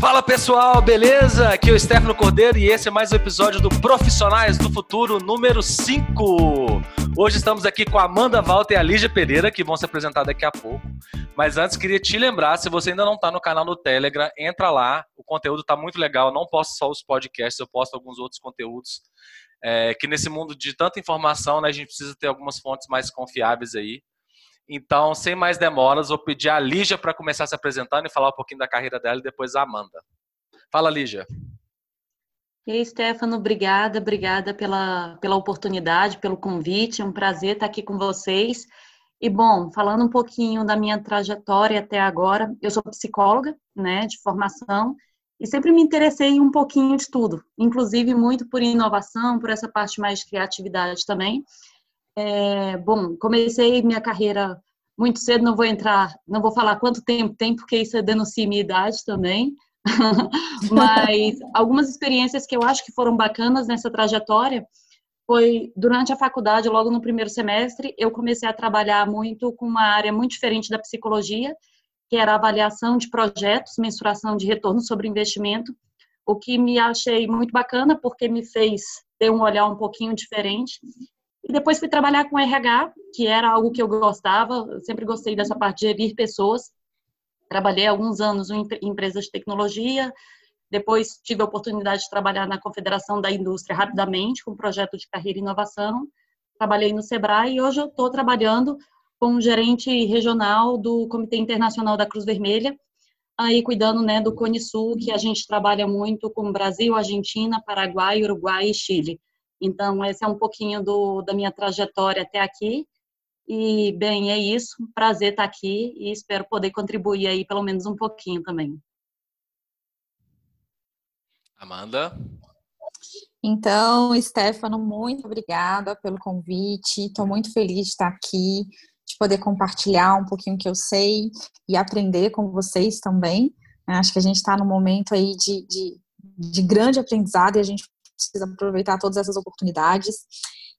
Fala pessoal, beleza? Aqui é o Stefano Cordeiro e esse é mais um episódio do Profissionais do Futuro número 5. Hoje estamos aqui com a Amanda Walter e a Lígia Pereira, que vão se apresentar daqui a pouco. Mas antes queria te lembrar, se você ainda não está no canal do Telegram, entra lá, o conteúdo está muito legal. Eu não posto só os podcasts, eu posto alguns outros conteúdos. É, que nesse mundo de tanta informação, né, a gente precisa ter algumas fontes mais confiáveis aí. Então, sem mais demoras, vou pedir a Lígia para começar se apresentando e falar um pouquinho da carreira dela e depois a Amanda. Fala, Lígia. E aí, Stefano, obrigada, obrigada pela, pela oportunidade, pelo convite. É um prazer estar aqui com vocês. E, bom, falando um pouquinho da minha trajetória até agora, eu sou psicóloga, né, de formação, e sempre me interessei um pouquinho de tudo, inclusive muito por inovação, por essa parte mais de criatividade também. É, bom, comecei minha carreira muito cedo, não vou entrar, não vou falar quanto tempo tem, porque isso denuncia minha idade também. Mas algumas experiências que eu acho que foram bacanas nessa trajetória foi durante a faculdade, logo no primeiro semestre, eu comecei a trabalhar muito com uma área muito diferente da psicologia, que era avaliação de projetos, mensuração de retorno sobre investimento, o que me achei muito bacana porque me fez ter um olhar um pouquinho diferente e depois fui trabalhar com RH, que era algo que eu gostava, eu sempre gostei dessa parte de gerir pessoas. Trabalhei alguns anos em empresas de tecnologia, depois tive a oportunidade de trabalhar na Confederação da Indústria rapidamente, com um projeto de carreira e inovação. Trabalhei no Sebrae e hoje eu estou trabalhando como gerente regional do Comitê Internacional da Cruz Vermelha, aí cuidando né, do Cone Sul, que a gente trabalha muito com Brasil, Argentina, Paraguai, Uruguai e Chile. Então, esse é um pouquinho do, da minha trajetória até aqui. E, bem, é isso. Prazer estar aqui e espero poder contribuir aí pelo menos um pouquinho também. Amanda? Então, Stefano, muito obrigada pelo convite. Estou muito feliz de estar aqui, de poder compartilhar um pouquinho que eu sei e aprender com vocês também. Acho que a gente está num momento aí de, de, de grande aprendizado e a gente precisa aproveitar todas essas oportunidades.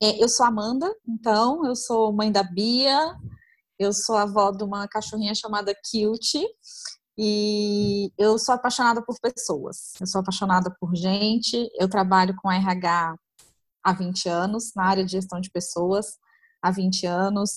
É, eu sou Amanda, então, eu sou mãe da Bia, eu sou avó de uma cachorrinha chamada Cute, e eu sou apaixonada por pessoas, eu sou apaixonada por gente, eu trabalho com RH há 20 anos, na área de gestão de pessoas há 20 anos.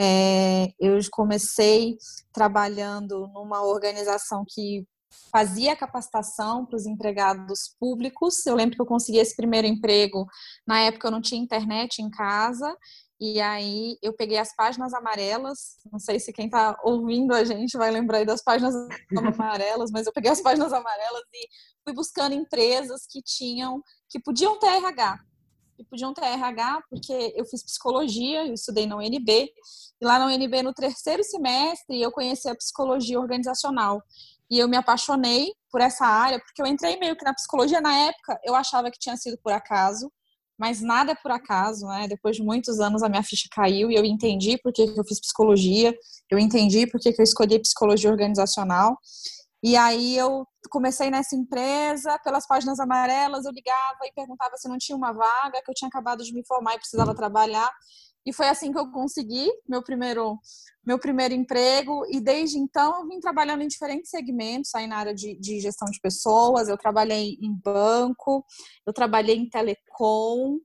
É, eu comecei trabalhando numa organização que fazia capacitação para os empregados públicos. Eu lembro que eu consegui esse primeiro emprego, na época eu não tinha internet em casa, e aí eu peguei as páginas amarelas, não sei se quem está ouvindo a gente vai lembrar aí das páginas amarelas, mas eu peguei as páginas amarelas e fui buscando empresas que tinham, que podiam ter RH, que podiam ter RH, porque eu fiz psicologia, eu estudei na UNB, e lá na UNB no terceiro semestre eu conheci a psicologia organizacional. E eu me apaixonei por essa área, porque eu entrei meio que na psicologia na época, eu achava que tinha sido por acaso, mas nada é por acaso, né? Depois de muitos anos a minha ficha caiu e eu entendi por que eu fiz psicologia, eu entendi por que eu escolhi psicologia organizacional. E aí eu comecei nessa empresa, pelas páginas amarelas, eu ligava e perguntava se não tinha uma vaga, que eu tinha acabado de me formar e precisava trabalhar. E foi assim que eu consegui meu primeiro, meu primeiro emprego. E desde então eu vim trabalhando em diferentes segmentos, aí na área de, de gestão de pessoas. Eu trabalhei em banco, eu trabalhei em telecom,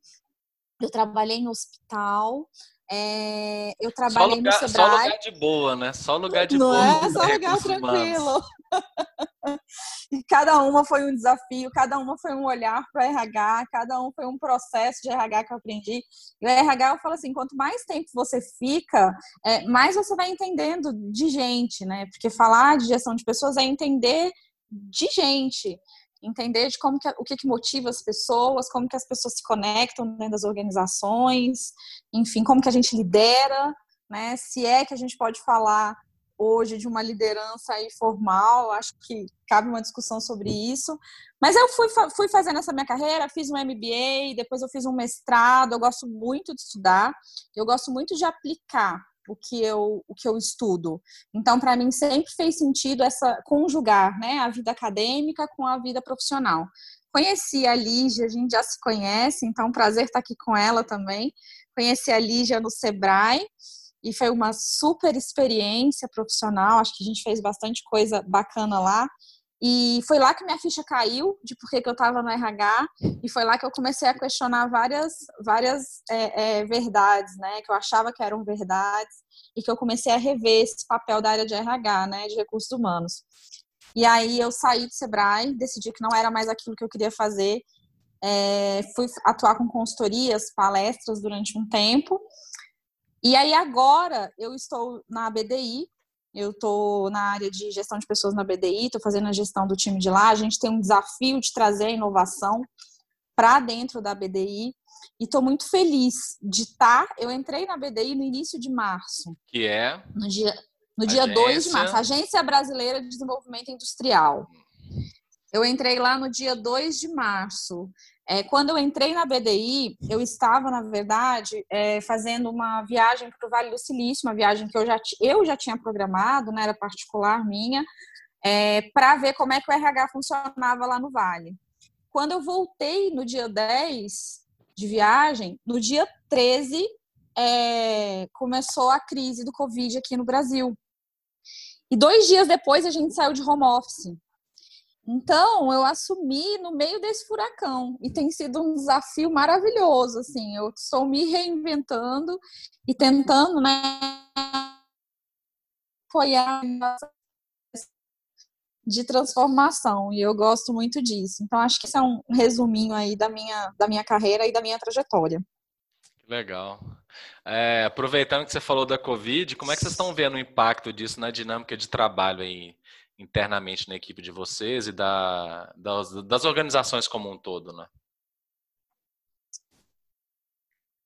eu trabalhei em hospital. É, eu trabalhei lugar, no Sebrae. Só lugar de boa, né? Só lugar de Não boa. É só lugar tranquilo. e cada uma foi um desafio, cada uma foi um olhar para RH, cada um foi um processo de RH que eu aprendi. E o RH, eu falo assim, quanto mais tempo você fica, é, mais você vai entendendo de gente, né? Porque falar de gestão de pessoas é entender de gente entender de como que, o que, que motiva as pessoas, como que as pessoas se conectam dentro das organizações, enfim, como que a gente lidera, né? Se é que a gente pode falar hoje de uma liderança aí formal, acho que cabe uma discussão sobre isso. Mas eu fui, fui fazendo essa minha carreira, fiz um MBA, depois eu fiz um mestrado, eu gosto muito de estudar, eu gosto muito de aplicar o que eu, o que eu estudo. Então, para mim, sempre fez sentido essa conjugar né, a vida acadêmica com a vida profissional. Conheci a Lígia, a gente já se conhece, então prazer estar aqui com ela também. Conheci a Lígia no Sebrae e foi uma super experiência profissional. Acho que a gente fez bastante coisa bacana lá. E foi lá que minha ficha caiu de por que eu estava no RH, e foi lá que eu comecei a questionar várias, várias é, é, verdades, né, que eu achava que eram verdades, e que eu comecei a rever esse papel da área de RH, né, de recursos humanos. E aí eu saí do Sebrae, decidi que não era mais aquilo que eu queria fazer, é, fui atuar com consultorias, palestras durante um tempo, e aí agora eu estou na BDI, eu estou na área de gestão de pessoas na BDI, estou fazendo a gestão do time de lá. A gente tem um desafio de trazer a inovação para dentro da BDI e estou muito feliz de estar. Tá, eu entrei na BDI no início de março. Que é? No dia, no dia 2 de março. Agência Brasileira de Desenvolvimento Industrial. Eu entrei lá no dia 2 de março. É, quando eu entrei na BDI, eu estava, na verdade, é, fazendo uma viagem para o Vale do Silício, uma viagem que eu já, eu já tinha programado, né, era particular minha, é, para ver como é que o RH funcionava lá no Vale. Quando eu voltei no dia 10 de viagem, no dia 13 é, começou a crise do Covid aqui no Brasil. E dois dias depois a gente saiu de home office. Então, eu assumi no meio desse furacão e tem sido um desafio maravilhoso, assim, eu estou me reinventando e tentando, né, apoiar de transformação e eu gosto muito disso. Então, acho que isso é um resuminho aí da minha, da minha carreira e da minha trajetória. Legal. É, aproveitando que você falou da Covid, como é que vocês estão vendo o impacto disso na dinâmica de trabalho aí internamente na equipe de vocês e da, das, das organizações como um todo, né?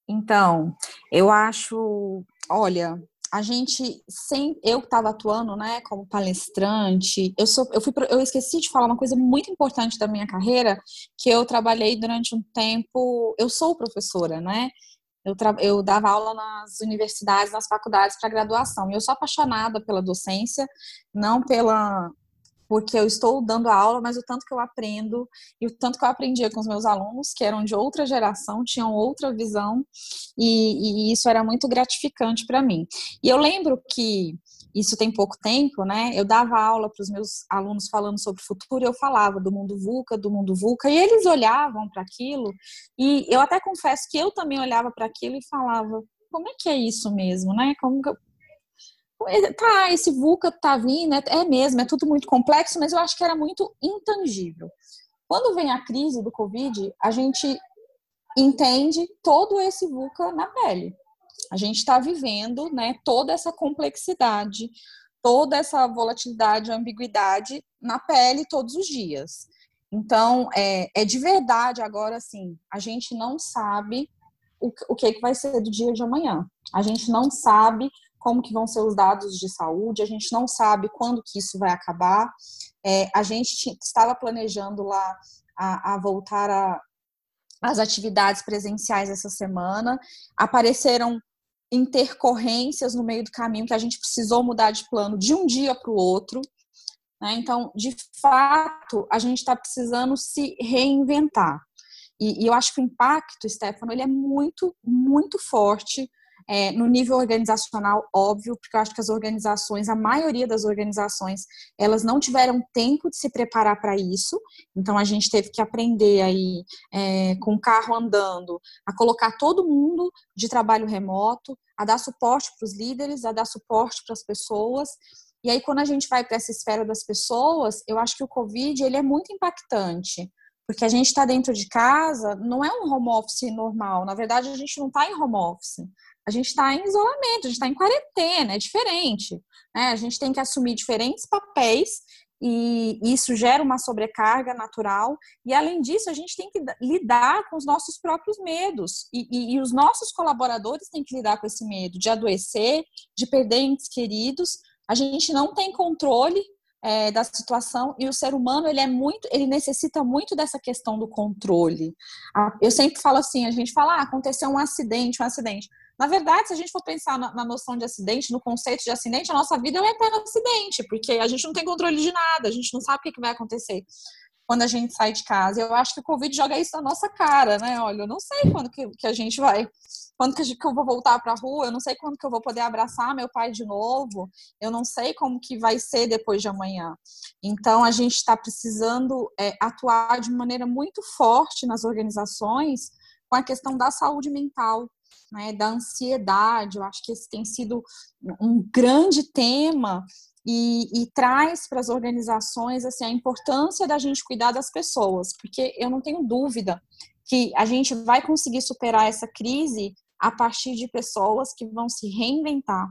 Então, eu acho, olha, a gente sem eu estava atuando, né, como palestrante, eu sou eu fui eu esqueci de falar uma coisa muito importante da minha carreira, que eu trabalhei durante um tempo, eu sou professora, né? Eu, eu dava aula nas universidades, nas faculdades para graduação. E eu sou apaixonada pela docência, não pela porque eu estou dando aula, mas o tanto que eu aprendo e o tanto que eu aprendia com os meus alunos, que eram de outra geração, tinham outra visão, e, e isso era muito gratificante para mim. E eu lembro que isso tem pouco tempo, né? Eu dava aula para os meus alunos falando sobre o futuro, eu falava do mundo VUCA, do mundo VUCA, e eles olhavam para aquilo, e eu até confesso que eu também olhava para aquilo e falava, como é que é isso mesmo, né? Como tá, esse VUCA tá vindo, é, é mesmo, é tudo muito complexo, mas eu acho que era muito intangível. Quando vem a crise do Covid, a gente entende todo esse VUCA na pele. A gente está vivendo né, toda essa complexidade, toda essa volatilidade, ambiguidade na pele todos os dias. Então, é, é de verdade agora, assim, a gente não sabe o, o que, que vai ser do dia de amanhã. A gente não sabe como que vão ser os dados de saúde, a gente não sabe quando que isso vai acabar. É, a gente estava planejando lá a, a voltar a, as atividades presenciais essa semana, apareceram intercorrências no meio do caminho que a gente precisou mudar de plano de um dia para o outro. Né? Então, de fato, a gente está precisando se reinventar. E, e, eu acho que o impacto, Stefano, ele é muito, muito forte é, no nível organizacional, óbvio, porque eu acho que as organizações, a maioria das organizações, elas não tiveram tempo de se preparar para isso. Então a gente teve que aprender aí é, com o carro andando, a colocar todo mundo de trabalho remoto, a dar suporte para os líderes, a dar suporte para as pessoas. E aí quando a gente vai para essa esfera das pessoas, eu acho que o Covid ele é muito impactante. Porque a gente está dentro de casa, não é um home office normal. Na verdade, a gente não está em home office a gente está em isolamento, a gente está em quarentena, é diferente. Né? A gente tem que assumir diferentes papéis e isso gera uma sobrecarga natural. E além disso, a gente tem que lidar com os nossos próprios medos e, e, e os nossos colaboradores têm que lidar com esse medo de adoecer, de perder entes queridos. A gente não tem controle é, da situação e o ser humano ele é muito, ele necessita muito dessa questão do controle. Eu sempre falo assim, a gente fala, ah, aconteceu um acidente, um acidente. Na verdade, se a gente for pensar na, na, noção de acidente, no conceito de acidente, a nossa vida é um eterno acidente, porque a gente não tem controle de nada, a gente não sabe o que, que vai acontecer quando a gente sai de casa. Eu acho que o Covid joga isso na nossa cara, né? Olha, eu não sei quando que, que a gente vai quando que eu vou voltar para a rua, eu não sei quando que eu vou poder abraçar meu pai de novo, eu não sei como que vai ser depois de amanhã. Então, a gente está precisando é, atuar de maneira muito forte nas organizações com a questão da saúde mental, né, da ansiedade. Eu acho que esse tem sido um grande tema e, e traz para as organizações assim, a importância da gente cuidar das pessoas, porque eu não tenho dúvida que a gente vai conseguir superar essa crise a partir de pessoas que vão se reinventar,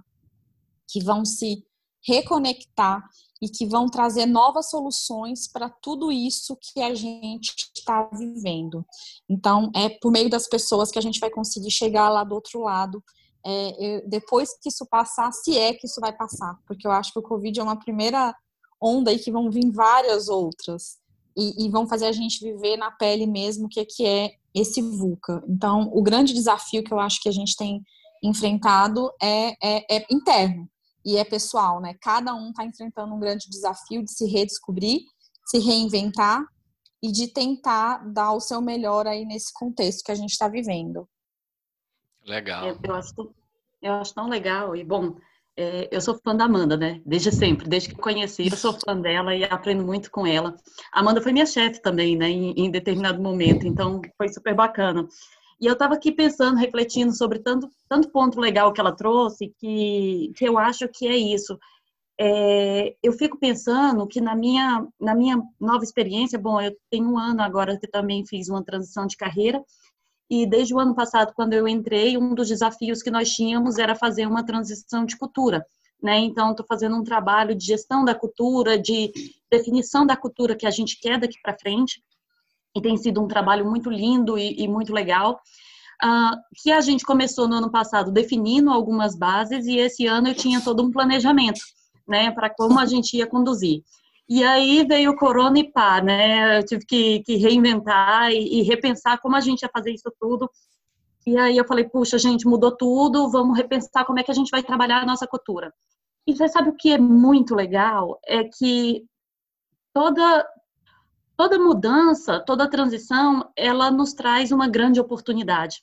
que vão se reconectar e que vão trazer novas soluções para tudo isso que a gente está vivendo. Então, é por meio das pessoas que a gente vai conseguir chegar lá do outro lado é, eu, depois que isso passar, se é que isso vai passar, porque eu acho que o Covid é uma primeira onda e que vão vir várias outras e, e vão fazer a gente viver na pele mesmo o que é, que é esse VUCA. Então, o grande desafio que eu acho que a gente tem enfrentado é, é, é interno e é pessoal, né? Cada um está enfrentando um grande desafio de se redescobrir, se reinventar e de tentar dar o seu melhor aí nesse contexto que a gente está vivendo. Legal. Eu, eu, acho, eu acho tão legal. E, bom, é, eu sou fã da Amanda, né? Desde sempre, desde que conheci, eu sou fã dela e aprendo muito com ela. A Amanda foi minha chefe também, né? Em, em, determinado momento, então foi super bacana. E eu estava aqui pensando, refletindo sobre tanto, tanto ponto legal que ela trouxe, que, que eu acho que é isso. É, eu fico pensando que na minha, na minha nova experiência, bom, eu tenho um ano agora que também fiz uma transição de carreira, e desde o ano passado, quando eu entrei, um dos desafios que nós tínhamos era fazer uma transição de cultura. Né? Então, estou fazendo um trabalho de gestão da cultura, de definição da cultura que a gente quer daqui para frente. E tem sido um trabalho muito lindo e, e muito legal. Uh, que a gente começou no ano passado definindo algumas bases e esse ano eu tinha todo um planejamento, né, para como a gente ia conduzir. E aí veio o corona e pá, né? Eu tive que, que reinventar e, e, repensar como a gente ia fazer isso tudo. E aí eu falei, puxa, gente, mudou tudo, vamos repensar como é que a gente vai trabalhar a nossa cultura. E você sabe o que é muito legal? É que toda, toda mudança, toda transição, ela nos traz uma grande oportunidade.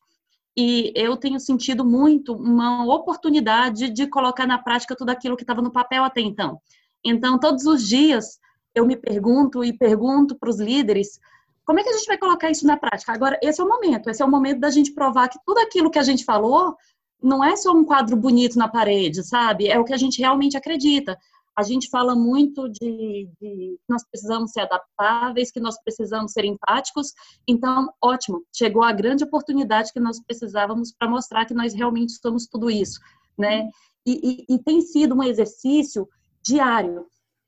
E eu tenho sentido muito uma oportunidade de colocar na prática tudo aquilo que estava no papel até então. Então, todos os dias eu me pergunto e pergunto para os líderes como é que a gente vai colocar isso na prática. Agora, esse é o momento, esse é o momento da gente provar que tudo aquilo que a gente falou não é só um quadro bonito na parede, sabe? É o que a gente realmente acredita. A gente fala muito de, que nós precisamos ser adaptáveis, que nós precisamos ser empáticos. Então, ótimo, chegou a grande oportunidade que nós precisávamos para mostrar que nós realmente somos tudo isso, né? E, e, e tem sido um exercício diário.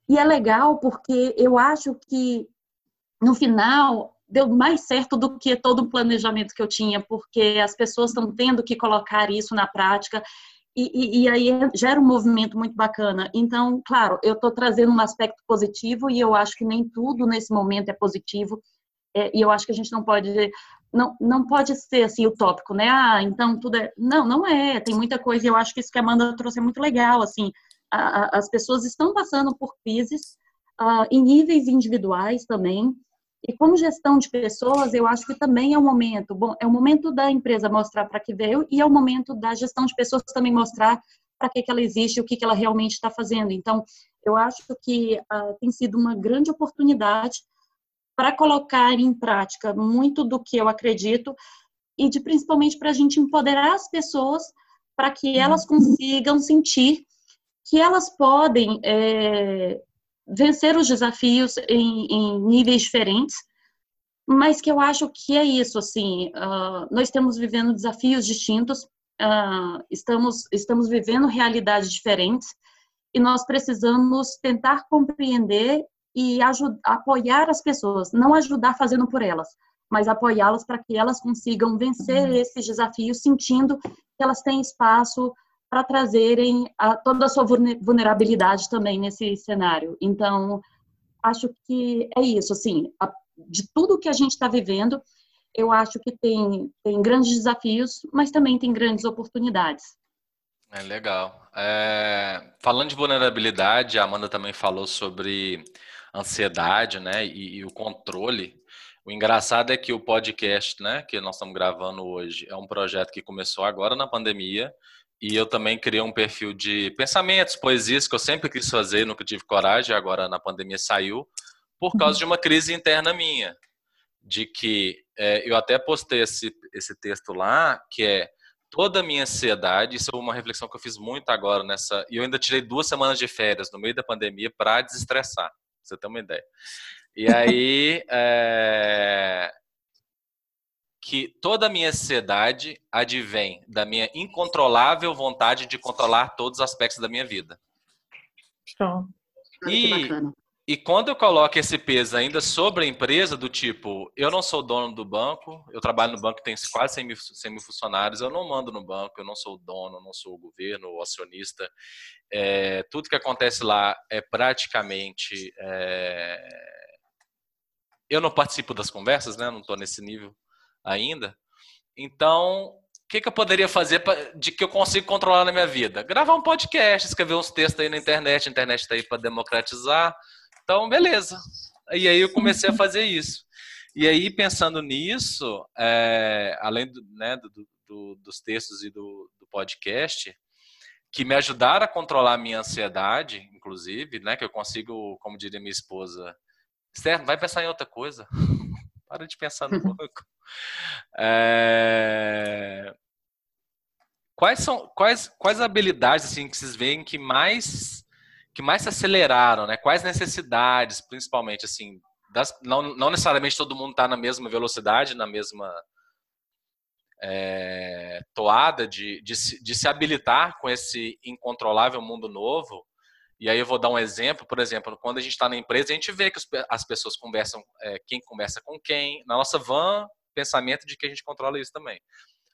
E é legal porque eu acho que no final deu mais certo do que todo o planejamento que eu tinha, porque as pessoas estão tendo que colocar isso na prática e, e, e aí gera um movimento muito bacana. Então, claro, eu estou trazendo um aspecto positivo e eu acho que nem tudo nesse momento é positivo. É, e eu acho que a gente não pode não, não pode ser assim utópico, né? Ah, então tudo é. Não, não é. Tem muita coisa e eu acho que isso que a Amanda trouxe é muito legal, assim a, as pessoas estão passando por crises uh, em níveis individuais também. E como gestão de pessoas, eu acho que também é o momento, bom, é o momento da empresa mostrar para que veio e é o momento da gestão de pessoas também mostrar para que, que ela existe, o que, que ela realmente está fazendo. Então, eu acho que uh, tem sido uma grande oportunidade para colocar em prática muito do que eu acredito e de principalmente para a gente empoderar as pessoas para que elas uhum. consigam sentir que elas podem é, vencer os desafios em, em, níveis diferentes, mas que eu acho que é isso, assim, uh, nós estamos vivendo desafios distintos, uh, estamos, estamos vivendo realidades diferentes, e nós precisamos tentar compreender e ajudar, apoiar as pessoas, não ajudar fazendo por elas, mas apoiá-las para que elas consigam vencer uhum. esses desafios, sentindo que elas têm espaço para trazerem a, toda a sua vulnerabilidade também nesse cenário. Então, acho que é isso, assim, a, de tudo que a gente está vivendo, eu acho que tem, tem grandes desafios, mas também tem grandes oportunidades. É legal. É, falando de vulnerabilidade, a Amanda também falou sobre ansiedade, né, e, e o controle. O engraçado é que o podcast, né, que nós estamos gravando hoje, é um projeto que começou agora na pandemia e eu também criei um perfil de pensamentos, poesias que eu sempre quis fazer, nunca tive coragem, agora na pandemia saiu, por causa de uma crise interna minha, de que é, eu até postei esse, esse texto lá, que é toda a minha ansiedade, isso é uma reflexão que eu fiz muito agora nessa, e eu ainda tirei duas semanas de férias no meio da pandemia para desestressar, pra você ter uma ideia. E aí, é, que toda a minha ansiedade advém da minha incontrolável vontade de controlar todos os aspectos da minha vida. Pronto. E, e quando eu coloco esse peso ainda sobre a empresa, do tipo, eu não sou dono do banco, eu trabalho no banco que tem quase 100 mil, 100 mil funcionários, eu não mando no banco, eu não sou o dono, não sou o governo, o acionista. É, tudo que acontece lá é praticamente. É, eu não participo das conversas, né? Não estou nesse nível ainda. Então, o que, que, eu poderia fazer pra, de que eu consigo controlar na minha vida? Gravar um podcast, escrever uns textos aí na internet. A internet está aí para democratizar. Então, beleza. E aí eu comecei a fazer isso. E aí, pensando nisso, é, além do, né, do, do, dos textos e do, podcast, que me ajudaram a controlar a minha ansiedade, inclusive, né, que eu consigo, como diria minha esposa, Esther, vai pensar em outra coisa. Para de pensar no pouco. É... Quais são quais quais habilidades assim que vocês veem que mais que mais se aceleraram, né? Quais necessidades, principalmente assim, das, não, não necessariamente todo mundo está na mesma velocidade, na mesma é, toada de, de, de se habilitar com esse incontrolável mundo novo, e aí eu vou dar um exemplo, por exemplo, quando a gente está na empresa, a gente vê que as pessoas conversam, é, quem conversa com quem. Na nossa van, pensamento de que a gente controla isso também.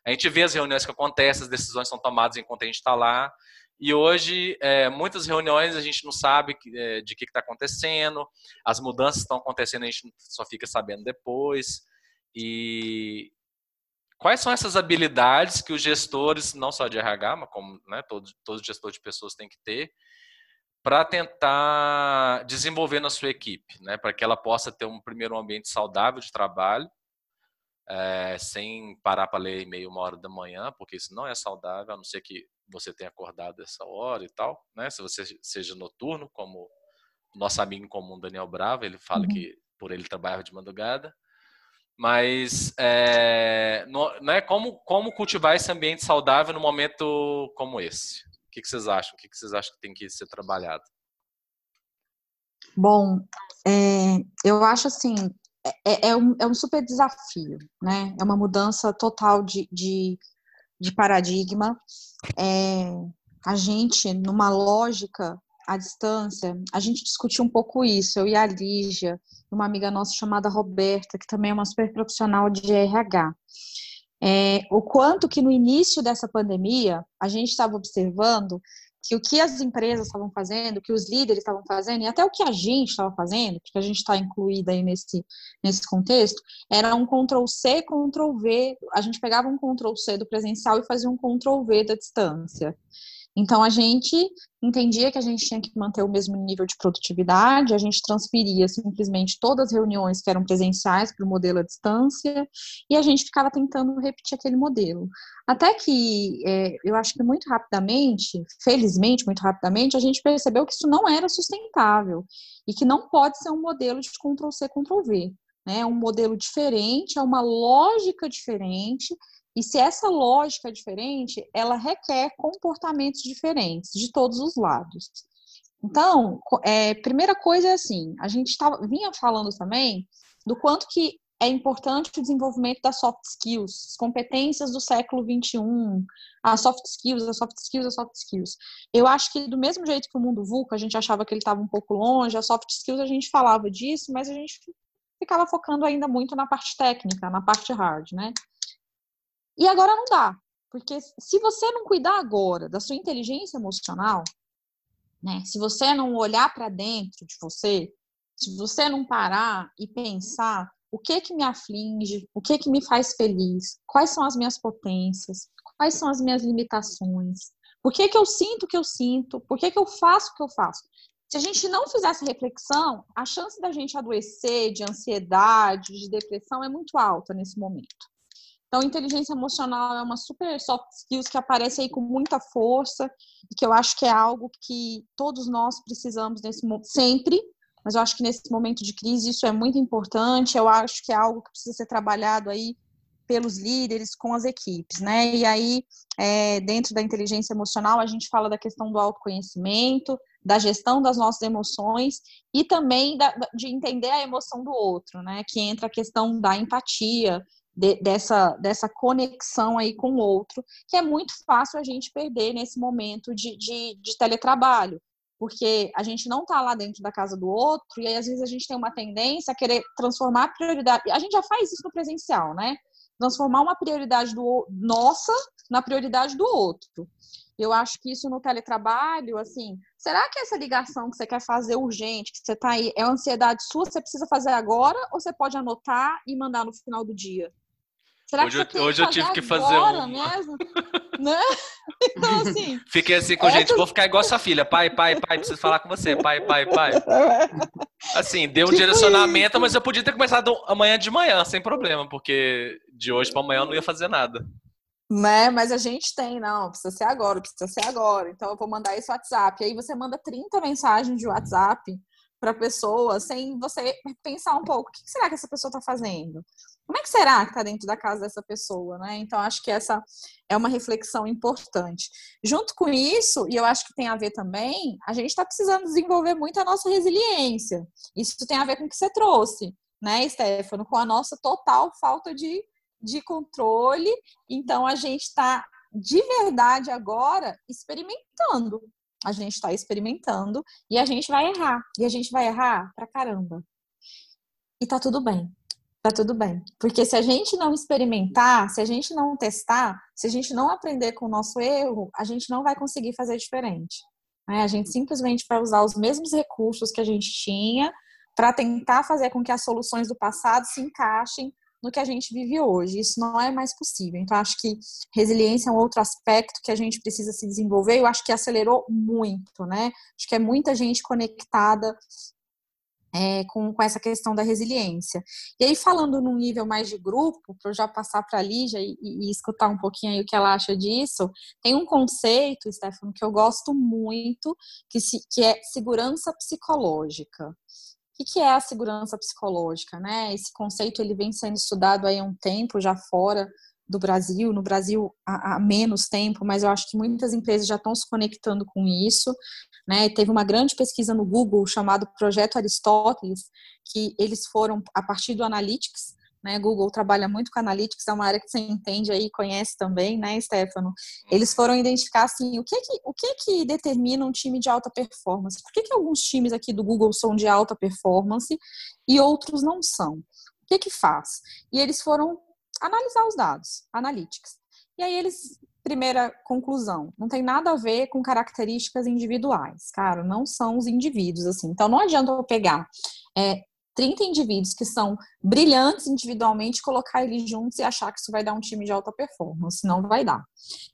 A gente vê as reuniões que acontecem, as decisões são tomadas enquanto a gente está lá. E hoje, é, muitas reuniões a gente não sabe é, de que está acontecendo, as mudanças estão acontecendo, a gente só fica sabendo depois. E quais são essas habilidades que os gestores, não só de RH, mas como né, todo, todo gestor de pessoas tem que ter, para tentar desenvolver na sua equipe, né, para que ela possa ter um primeiro ambiente saudável de trabalho, é, sem parar para ler e-mail uma hora da manhã, porque isso não é saudável, a não ser que você tenha acordado essa hora e tal, né? Se você seja noturno, como o nosso amigo em comum Daniel Bravo, ele fala uhum. que por ele trabalha de madrugada. Mas é, não, é como, como cultivar esse ambiente saudável no momento como esse que, que vocês acham? O que, que vocês acham que tem que ser trabalhado? Bom, é, eu acho assim, é, é, é, um, é um super desafio, né? É uma mudança total de, de, de paradigma. É, a gente, numa lógica à distância, a gente discutiu um pouco isso, eu e a Lígia, uma amiga nossa chamada Roberta, que também é uma super profissional de RH é, o quanto que no início dessa pandemia a gente estava observando que o que as empresas estavam fazendo, o que os líderes estavam fazendo, e até o que a gente estava fazendo, porque a gente está incluída aí nesse, nesse contexto, era um Ctrl-C, Ctrl-V. A gente pegava um Ctrl-C do presencial e fazia um Ctrl-V da distância. Então, a gente entendia que a gente tinha que manter o mesmo nível de produtividade, a gente transferia simplesmente todas as reuniões que eram presenciais para o modelo à distância, e a gente ficava tentando repetir aquele modelo. Até que, é, eu acho que muito rapidamente, felizmente, muito rapidamente, a gente percebeu que isso não era sustentável, e que não pode ser um modelo de Ctrl-C, Ctrl-V. Né? É um modelo diferente, é uma lógica diferente, e se essa lógica é diferente, ela requer comportamentos diferentes de todos os lados. Então, é, primeira coisa é assim, a gente tava, vinha falando também do quanto que é importante o desenvolvimento das soft skills, competências do século 21, as soft skills, as soft skills, as soft skills. Eu acho que do mesmo jeito que o mundo VUCA, a gente achava que ele estava um pouco longe, as soft skills a gente falava disso, mas a gente ficava focando ainda muito na parte técnica, na parte hard, né? E agora não dá, porque se você não cuidar agora da sua inteligência emocional, né? Se você não olhar para dentro de você, se você não parar e pensar o que que me aflige, o que que me faz feliz, quais são as minhas potências, quais são as minhas limitações, por que que eu sinto o que eu sinto, por que que eu faço o que eu faço. Se a gente não fizer essa reflexão, a chance da gente adoecer de ansiedade, de depressão é muito alta nesse momento. Então, inteligência emocional é uma super soft skills que aparece aí com muita força e que eu acho que é algo que todos nós precisamos nesse sempre, mas eu acho que nesse momento de crise isso é muito importante. Eu acho que é algo que precisa ser trabalhado aí pelos líderes com as equipes, né? E aí, é, dentro da inteligência emocional, a gente fala da questão do autoconhecimento, da gestão das nossas emoções e também da, de entender a emoção do outro, né? Que entra a questão da empatia, de, dessa, dessa conexão aí com o outro, que é muito fácil a gente perder nesse momento de, de, de teletrabalho, porque a gente não está lá dentro da casa do outro, e aí às vezes a gente tem uma tendência a querer transformar a prioridade. A gente já faz isso no presencial, né? Transformar uma prioridade do, nossa na prioridade do outro. Eu acho que isso no teletrabalho, assim, será que essa ligação que você quer fazer urgente, que você está aí, é ansiedade sua, você precisa fazer agora, ou você pode anotar e mandar no final do dia? Será hoje que eu, hoje eu tive que fazer um. Mesmo? né? Então, assim. Fiquei assim com gente, vou ficar igual sua filha. Pai, pai, pai, preciso falar com você. Pai, pai, pai. Assim, deu um tipo direcionamento, isso. mas eu podia ter começado amanhã de manhã, sem problema, porque de hoje para amanhã eu não ia fazer nada. Né? Mas a gente tem, não, precisa ser agora, precisa ser agora. Então eu vou mandar esse WhatsApp. Aí você manda 30 mensagens de WhatsApp para pessoa sem você pensar um pouco, o que será que essa pessoa está fazendo? Como é que será que está dentro da casa dessa pessoa, né? Então, acho que essa é uma reflexão importante. Junto com isso, e eu acho que tem a ver também, a gente está precisando desenvolver muito a nossa resiliência. Isso tem a ver com o que você trouxe, né, Stefano? Com a nossa total falta de, de controle. Então, a gente está, de verdade, agora experimentando. A gente está experimentando e a gente vai errar. E a gente vai errar pra caramba. E tá tudo bem tá tudo bem. Porque se a gente não experimentar, se a gente não testar, se a gente não aprender com o nosso erro, a gente não vai conseguir fazer diferente. Né? A gente simplesmente vai usar os mesmos recursos que a gente tinha para tentar fazer com que as soluções do passado se encaixem no que a gente vive hoje. Isso não é mais possível. Então, acho que resiliência é um outro aspecto que a gente precisa se desenvolver. Eu acho que acelerou muito, né? Acho que é muita gente conectada é, com, com essa questão da resiliência. E aí, falando num nível mais de grupo, para eu já passar para a Lígia e, e, escutar um pouquinho aí o que ela acha disso, tem um conceito, Stefano, que eu gosto muito, que, se, que é segurança psicológica. O que, é a segurança psicológica? Né? Esse conceito ele vem sendo estudado aí há um tempo já fora do Brasil, no Brasil há, há, menos tempo, mas eu acho que muitas empresas já estão se conectando com isso. Né? Teve uma grande pesquisa no Google chamado Projeto Aristóteles, que eles foram a partir do Analytics. Né? Google trabalha muito com Analytics, é uma área que você entende aí, conhece também, né, Stefano? Eles foram identificar assim, o que que, o que que determina um time de alta performance? Por que, que alguns times aqui do Google são de alta performance e outros não são? O que que faz? E eles foram analisar os dados, analytics. E aí eles, primeira conclusão, não tem nada a ver com características individuais, cara, não são os indivíduos, assim. Então não adianta eu pegar é, 30 indivíduos que são brilhantes individualmente, colocar eles juntos e achar que isso vai dar um time de alta performance, não vai dar.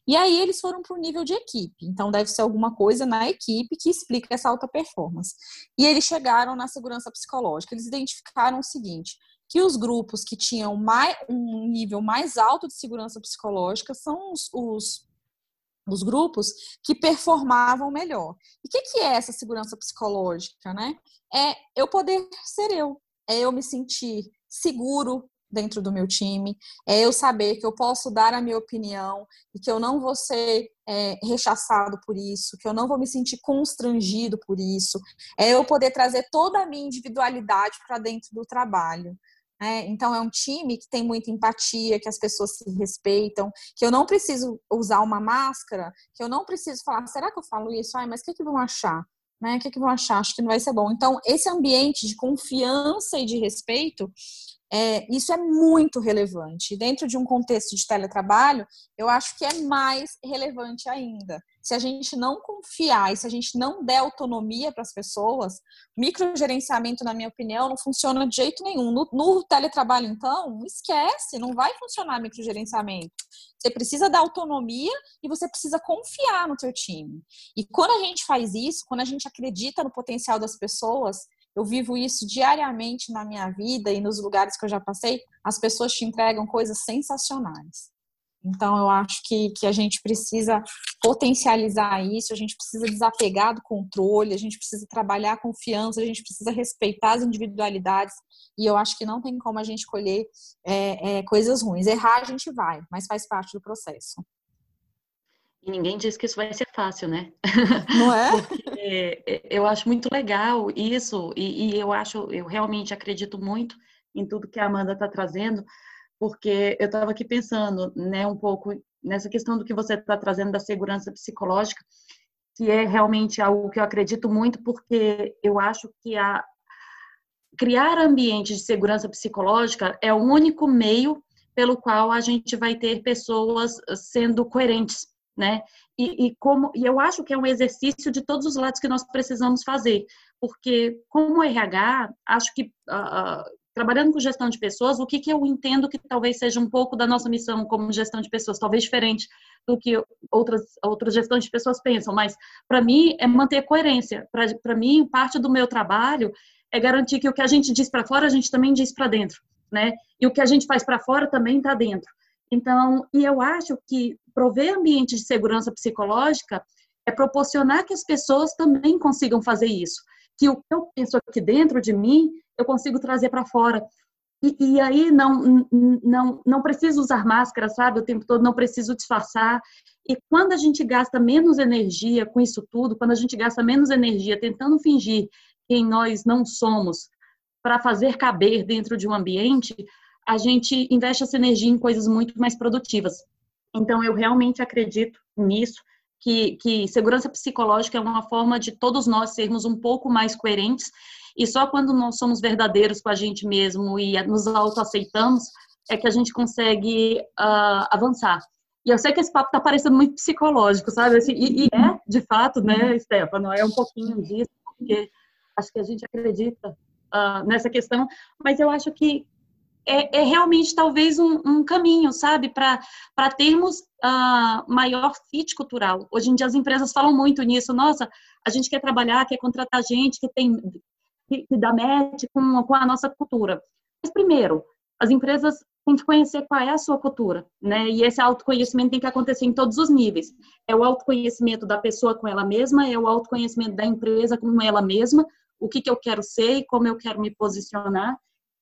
E aí eles foram para o nível de equipe, então deve ser alguma coisa na equipe que explica essa alta performance. E eles chegaram na segurança psicológica, eles identificaram o seguinte: que os grupos que tinham mais, um nível mais alto de segurança psicológica são os, os, os grupos que performavam melhor. E o que, que é essa segurança psicológica? Né? É eu poder ser eu, é eu me sentir seguro dentro do meu time, é eu saber que eu posso dar a minha opinião e que eu não vou ser é, rechaçado por isso, que eu não vou me sentir constrangido por isso, é eu poder trazer toda a minha individualidade para dentro do trabalho. Né? Então, é um time que tem muita empatia, que as pessoas se respeitam, que eu não preciso usar uma máscara, que eu não preciso falar, será que eu falo isso? Ai, mas o que, que vão achar? Né? O que, que vão achar? Acho que não vai ser bom. Então, esse ambiente de confiança e de respeito, é, isso é muito relevante. Dentro de um contexto de teletrabalho, eu acho que é mais relevante ainda. se a gente não confiar e se a gente não der autonomia para as pessoas, microgerenciamento, na minha opinião, não funciona de jeito nenhum. No, no teletrabalho, então, esquece, não vai funcionar microgerenciamento. Você precisa dar autonomia e você precisa confiar no seu time. E quando a gente faz isso, quando a gente acredita no potencial das pessoas, eu vivo isso diariamente na minha vida e nos lugares que eu já passei, as pessoas te entregam coisas sensacionais. Então, eu acho que, que a gente precisa potencializar isso, a gente precisa desapegar do controle, a gente precisa trabalhar a confiança, a gente precisa respeitar as individualidades. E eu acho que não tem como a gente colher é, é, coisas ruins. Errar a gente vai, mas faz parte do processo. E ninguém diz que isso vai ser fácil, né? Não é? Porque eu acho muito legal isso, e, e eu acho, eu realmente acredito muito em tudo que a Amanda está trazendo, porque eu estava aqui pensando, né, um pouco nessa questão do que você está trazendo da segurança psicológica, que é realmente algo que eu acredito muito, porque eu acho que a criar ambientes de segurança psicológica é o único meio pelo qual a gente vai ter pessoas sendo coerentes, né? E, e, como e eu acho que é um exercício de todos os lados que nós precisamos fazer, porque como RH, acho que uh, trabalhando com gestão de pessoas, o que, que eu entendo que talvez seja um pouco da nossa missão como gestão de pessoas, talvez diferente do que outras, outras gestões de pessoas pensam, mas para mim é manter coerência. Para mim, parte do meu trabalho é garantir que o que a gente diz para fora, a gente também diz para dentro, né? E o que a gente faz para fora também está dentro. Então, e eu acho que prover ambiente de segurança psicológica é proporcionar que as pessoas também consigam fazer isso. Que o que eu penso aqui dentro de mim eu consigo trazer para fora. E, e, aí não, não, não preciso usar máscara, sabe? O tempo todo não preciso disfarçar. E quando a gente gasta menos energia com isso tudo, quando a gente gasta menos energia tentando fingir quem nós não somos para fazer caber dentro de um ambiente, a gente investe essa energia em coisas muito mais produtivas. Então, eu realmente acredito nisso, que, que segurança psicológica é uma forma de todos nós sermos um pouco mais coerentes e só quando nós somos verdadeiros com a gente mesmo e nos autoaceitamos é que a gente consegue uh, avançar. E eu sei que esse papo tá parecendo muito psicológico, sabe? Assim, e, e, é, de fato, né, Stefano? É um pouquinho disso, porque acho que a gente acredita uh, nessa questão, mas eu acho que é, é realmente talvez um, um caminho, sabe? Para termos uh, maior fit cultural. Hoje em dia as empresas falam muito nisso. Nossa, a gente quer trabalhar, quer contratar gente que tem que, que dá match com, com a nossa cultura. Mas, primeiro, as empresas têm que conhecer qual é a sua cultura, né? E esse autoconhecimento tem que acontecer em todos os níveis. É o autoconhecimento da pessoa com ela mesma, é o autoconhecimento da empresa com ela mesma, o que, que eu quero ser e como eu quero me posicionar.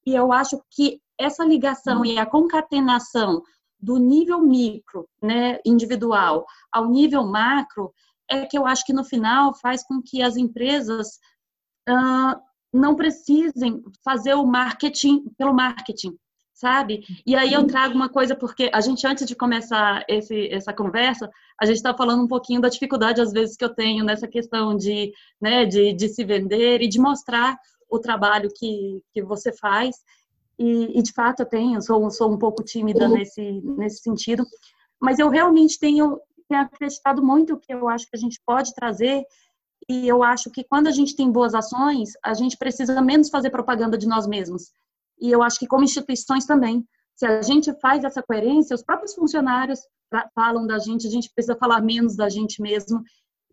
E eu acho que essa ligação e a concatenação do nível micro, né, individual, ao nível macro, é que eu acho que no final faz com que as empresas uh, não precisem fazer o marketing pelo marketing, sabe? E aí eu trago uma coisa, porque a gente, antes de começar esse, essa conversa, a gente está falando um pouquinho da dificuldade, às vezes, que eu tenho nessa questão de, né, de, de se vender e de mostrar o trabalho que, que você faz. E, e de fato, eu tenho, sou, sou um pouco tímida nesse, nesse sentido, mas eu realmente tenho, tenho acreditado muito que eu acho que a gente pode trazer e eu acho que quando a gente tem boas ações, a gente precisa menos fazer propaganda de nós mesmos. E eu acho que como instituições também, se a gente faz essa coerência, os próprios funcionários falam da gente, a gente precisa falar menos da gente mesmo.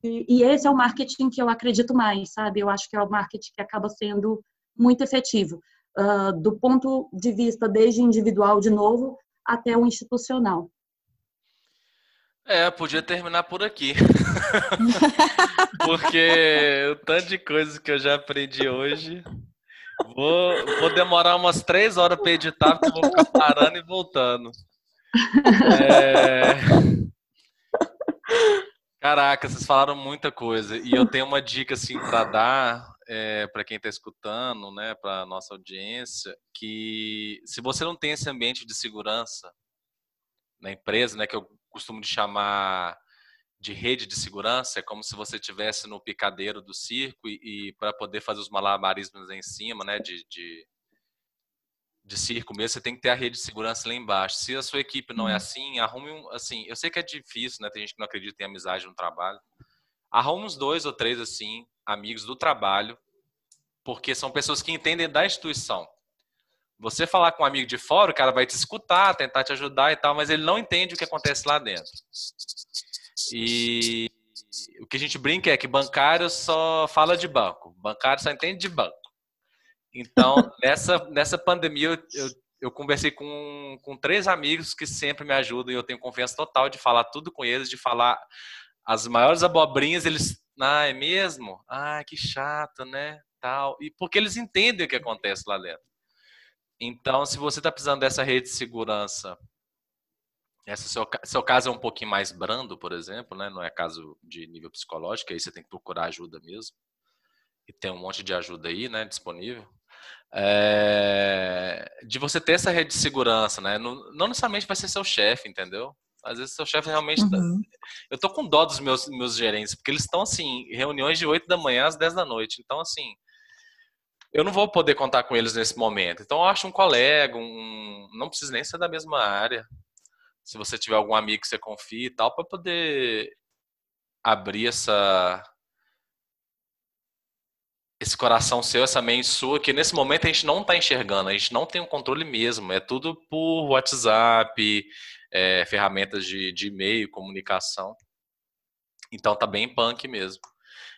E, e esse é o marketing que eu acredito mais, sabe? Eu acho que é o marketing que acaba sendo muito efetivo, uh, do ponto de vista desde individual, de novo, até o institucional. É, podia terminar por aqui. Porque o tanto de coisas que eu já aprendi hoje. Vou, vou demorar umas três horas para editar, porque eu vou ficar parando e voltando. É... Caraca, vocês falaram muita coisa. E eu tenho uma dica assim para dar é, para quem está escutando, né, para nossa audiência, que se você não tem esse ambiente de segurança na empresa, né, que eu costumo chamar de rede de segurança, é como se você estivesse no picadeiro do circo e, e para poder fazer os malabarismos em cima, né, de, de, de circo mesmo, você tem que ter a rede de segurança lá embaixo. Se a sua equipe não é uhum. assim, arrume um, assim, eu sei que é difícil, né? Tem gente que não acredita em amizade no trabalho. Arrume uns dois ou três assim, amigos do trabalho, porque são pessoas que entendem da instituição. Você falar com um amigo de fora, o cara vai te escutar, tentar te ajudar e tal, mas ele não entende o que acontece lá dentro. E o que a gente brinca é que bancário só fala de banco, bancário só entende de banco. Então, nessa, nessa pandemia, eu, eu, eu, conversei com, com três amigos que sempre me ajudam e eu tenho confiança total de falar tudo com eles, de falar as maiores abobrinhas, eles. Ah, é mesmo? Ah, que chato, né? Tal. E porque eles entendem o que acontece lá dentro. Então, se você está precisando dessa rede de segurança, esse seu, seu caso é um pouquinho mais brando, por exemplo, né? não é caso de nível psicológico, aí você tem que procurar ajuda mesmo. E tem um monte de ajuda aí né, disponível. É, de você ter essa rede de segurança, né? Não, não necessariamente vai ser seu chefe, entendeu? Às vezes seu chefe realmente. Tá uhum. Tá... Eu tô com dó dos meus, meus gerentes, porque eles estão assim, reuniões de 8 da manhã às 10 da noite. Então, assim, eu não vou poder contar com eles nesse momento. Então, eu acho um colega, um, não precisa nem ser da mesma área. Se você tiver algum amigo que você confie e tal, para poder abrir essa esse coração seu, essa mente sua, que nesse momento a gente não está enxergando, a gente não tem o um controle mesmo, é tudo por WhatsApp, é, ferramentas de, de e-mail, comunicação. Então tá bem punk mesmo.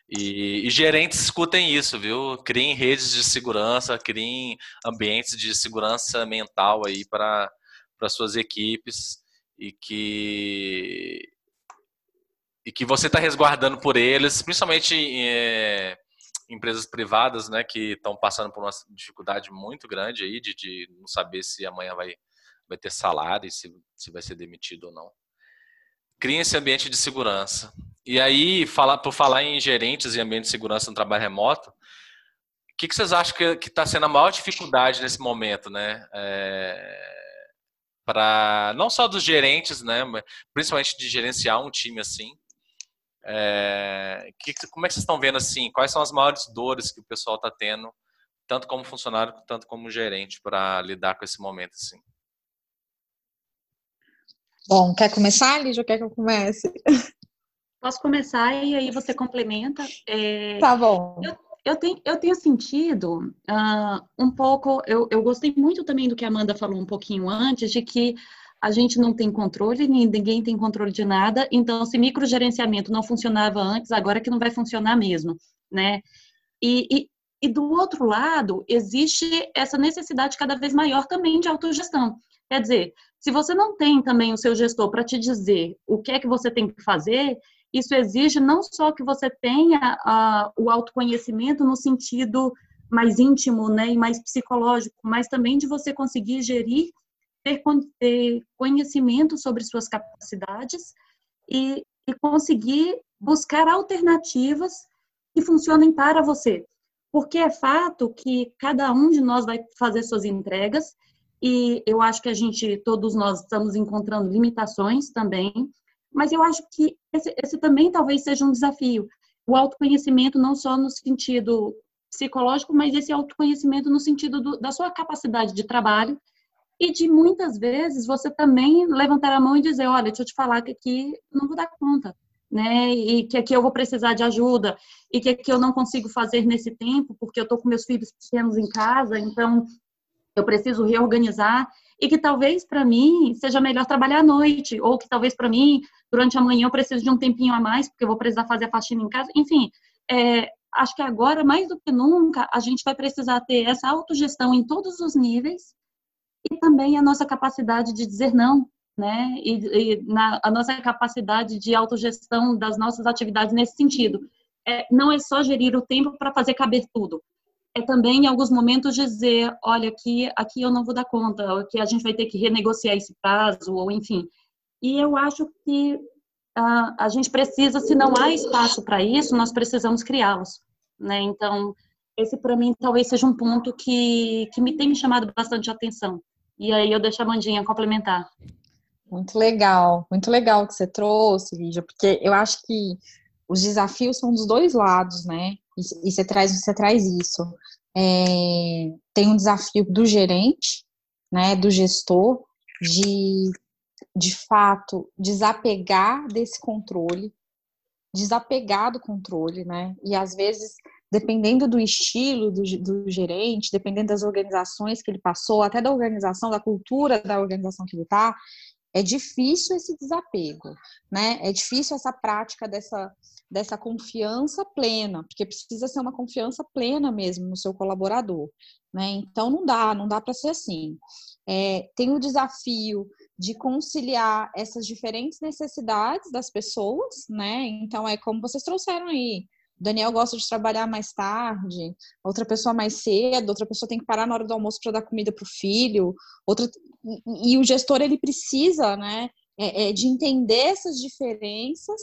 E, e, gerentes escutem isso, viu? Criem redes de segurança, criem ambientes de segurança mental aí para suas equipes e que e que você está resguardando por eles, principalmente é, empresas privadas, né, que estão passando por uma dificuldade muito grande aí de, de não saber se amanhã vai, vai ter salário e se, se vai ser demitido ou não criem esse ambiente de segurança. E aí, falar, por falar em gerentes e ambiente de segurança no trabalho remoto, o que, que vocês acham que está sendo a maior dificuldade nesse momento, né? É, para não só dos gerentes, né, principalmente de gerenciar um time assim. É, que, como é que vocês estão vendo assim? Quais são as maiores dores que o pessoal está tendo, tanto como funcionário, tanto como gerente, para lidar com esse momento assim? Bom, quer começar, Lígia, ou quer que eu comece? Posso começar e aí você complementa. É, tá bom. Eu, eu, tenho, eu tenho sentido uh, um pouco, eu, eu gostei muito também do que a Amanda falou um pouquinho antes, de que a gente não tem controle, ninguém tem controle de nada, então se microgerenciamento não funcionava antes, agora é que não vai funcionar mesmo, né? E, e, e do outro lado, existe essa necessidade cada vez maior também de autogestão. Quer dizer, se você não tem também o seu gestor para te dizer o que é que você tem que fazer, isso exige não só que você tenha uh, o autoconhecimento no sentido mais íntimo né, e mais psicológico, mas também de você conseguir gerir, ter, ter conhecimento sobre suas capacidades e, e conseguir buscar alternativas que funcionem para você. Porque é fato que cada um de nós vai fazer suas entregas e eu acho que a gente, todos nós, estamos encontrando limitações também, mas eu acho que esse, esse também talvez seja um desafio. O autoconhecimento, não só no sentido psicológico, mas esse autoconhecimento no sentido do, da sua capacidade de trabalho e de muitas vezes você também levantar a mão e dizer, olha, deixa eu te falar que aqui não vou dar conta, né? E que aqui eu vou precisar de ajuda e que aqui eu não consigo fazer nesse tempo porque eu estou com meus filhos pequenos em casa, então eu preciso reorganizar e que talvez para mim seja melhor trabalhar à noite, ou que talvez para mim, durante a manhã, eu preciso de um tempinho a mais, porque eu vou precisar fazer a faxina em casa. Enfim, é, acho que agora, mais do que nunca, a gente vai precisar ter essa autogestão em todos os níveis e também a nossa capacidade de dizer não, né? E, e na, a nossa capacidade de autogestão das nossas atividades nesse sentido. É, não é só gerir o tempo para fazer caber tudo, é também em alguns momentos dizer, olha, aqui, aqui eu não vou dar conta, que a gente vai ter que renegociar esse prazo, ou enfim. E eu acho que uh, a gente precisa, se não há espaço para isso, nós precisamos criá-los, né? Então, esse para mim talvez seja um ponto que, que me tem chamado bastante atenção. E aí eu deixo a Mandinha complementar. Muito legal, muito legal que você trouxe, Lígia, porque eu acho que os desafios são dos dois lados, né? E, você traz, você traz isso. É, tem um desafio do gerente, né, do gestor de, de fato, desapegar desse controle, desapegar do controle, né? E às vezes, dependendo do estilo do, do gerente, dependendo das organizações que ele passou, até da organização, da cultura da organização que ele está, é difícil esse desapego, né? É difícil essa prática dessa, dessa confiança plena, porque precisa ser uma confiança plena mesmo no seu colaborador, né? Então não dá, não dá para ser assim. É, tem o desafio de conciliar essas diferentes necessidades das pessoas, né? Então é como vocês trouxeram aí, Daniel gosta de trabalhar mais tarde, outra pessoa mais cedo, outra pessoa tem que parar na hora do almoço para dar comida para o filho, outra e, o gestor ele precisa, né, é, é, de entender essas diferenças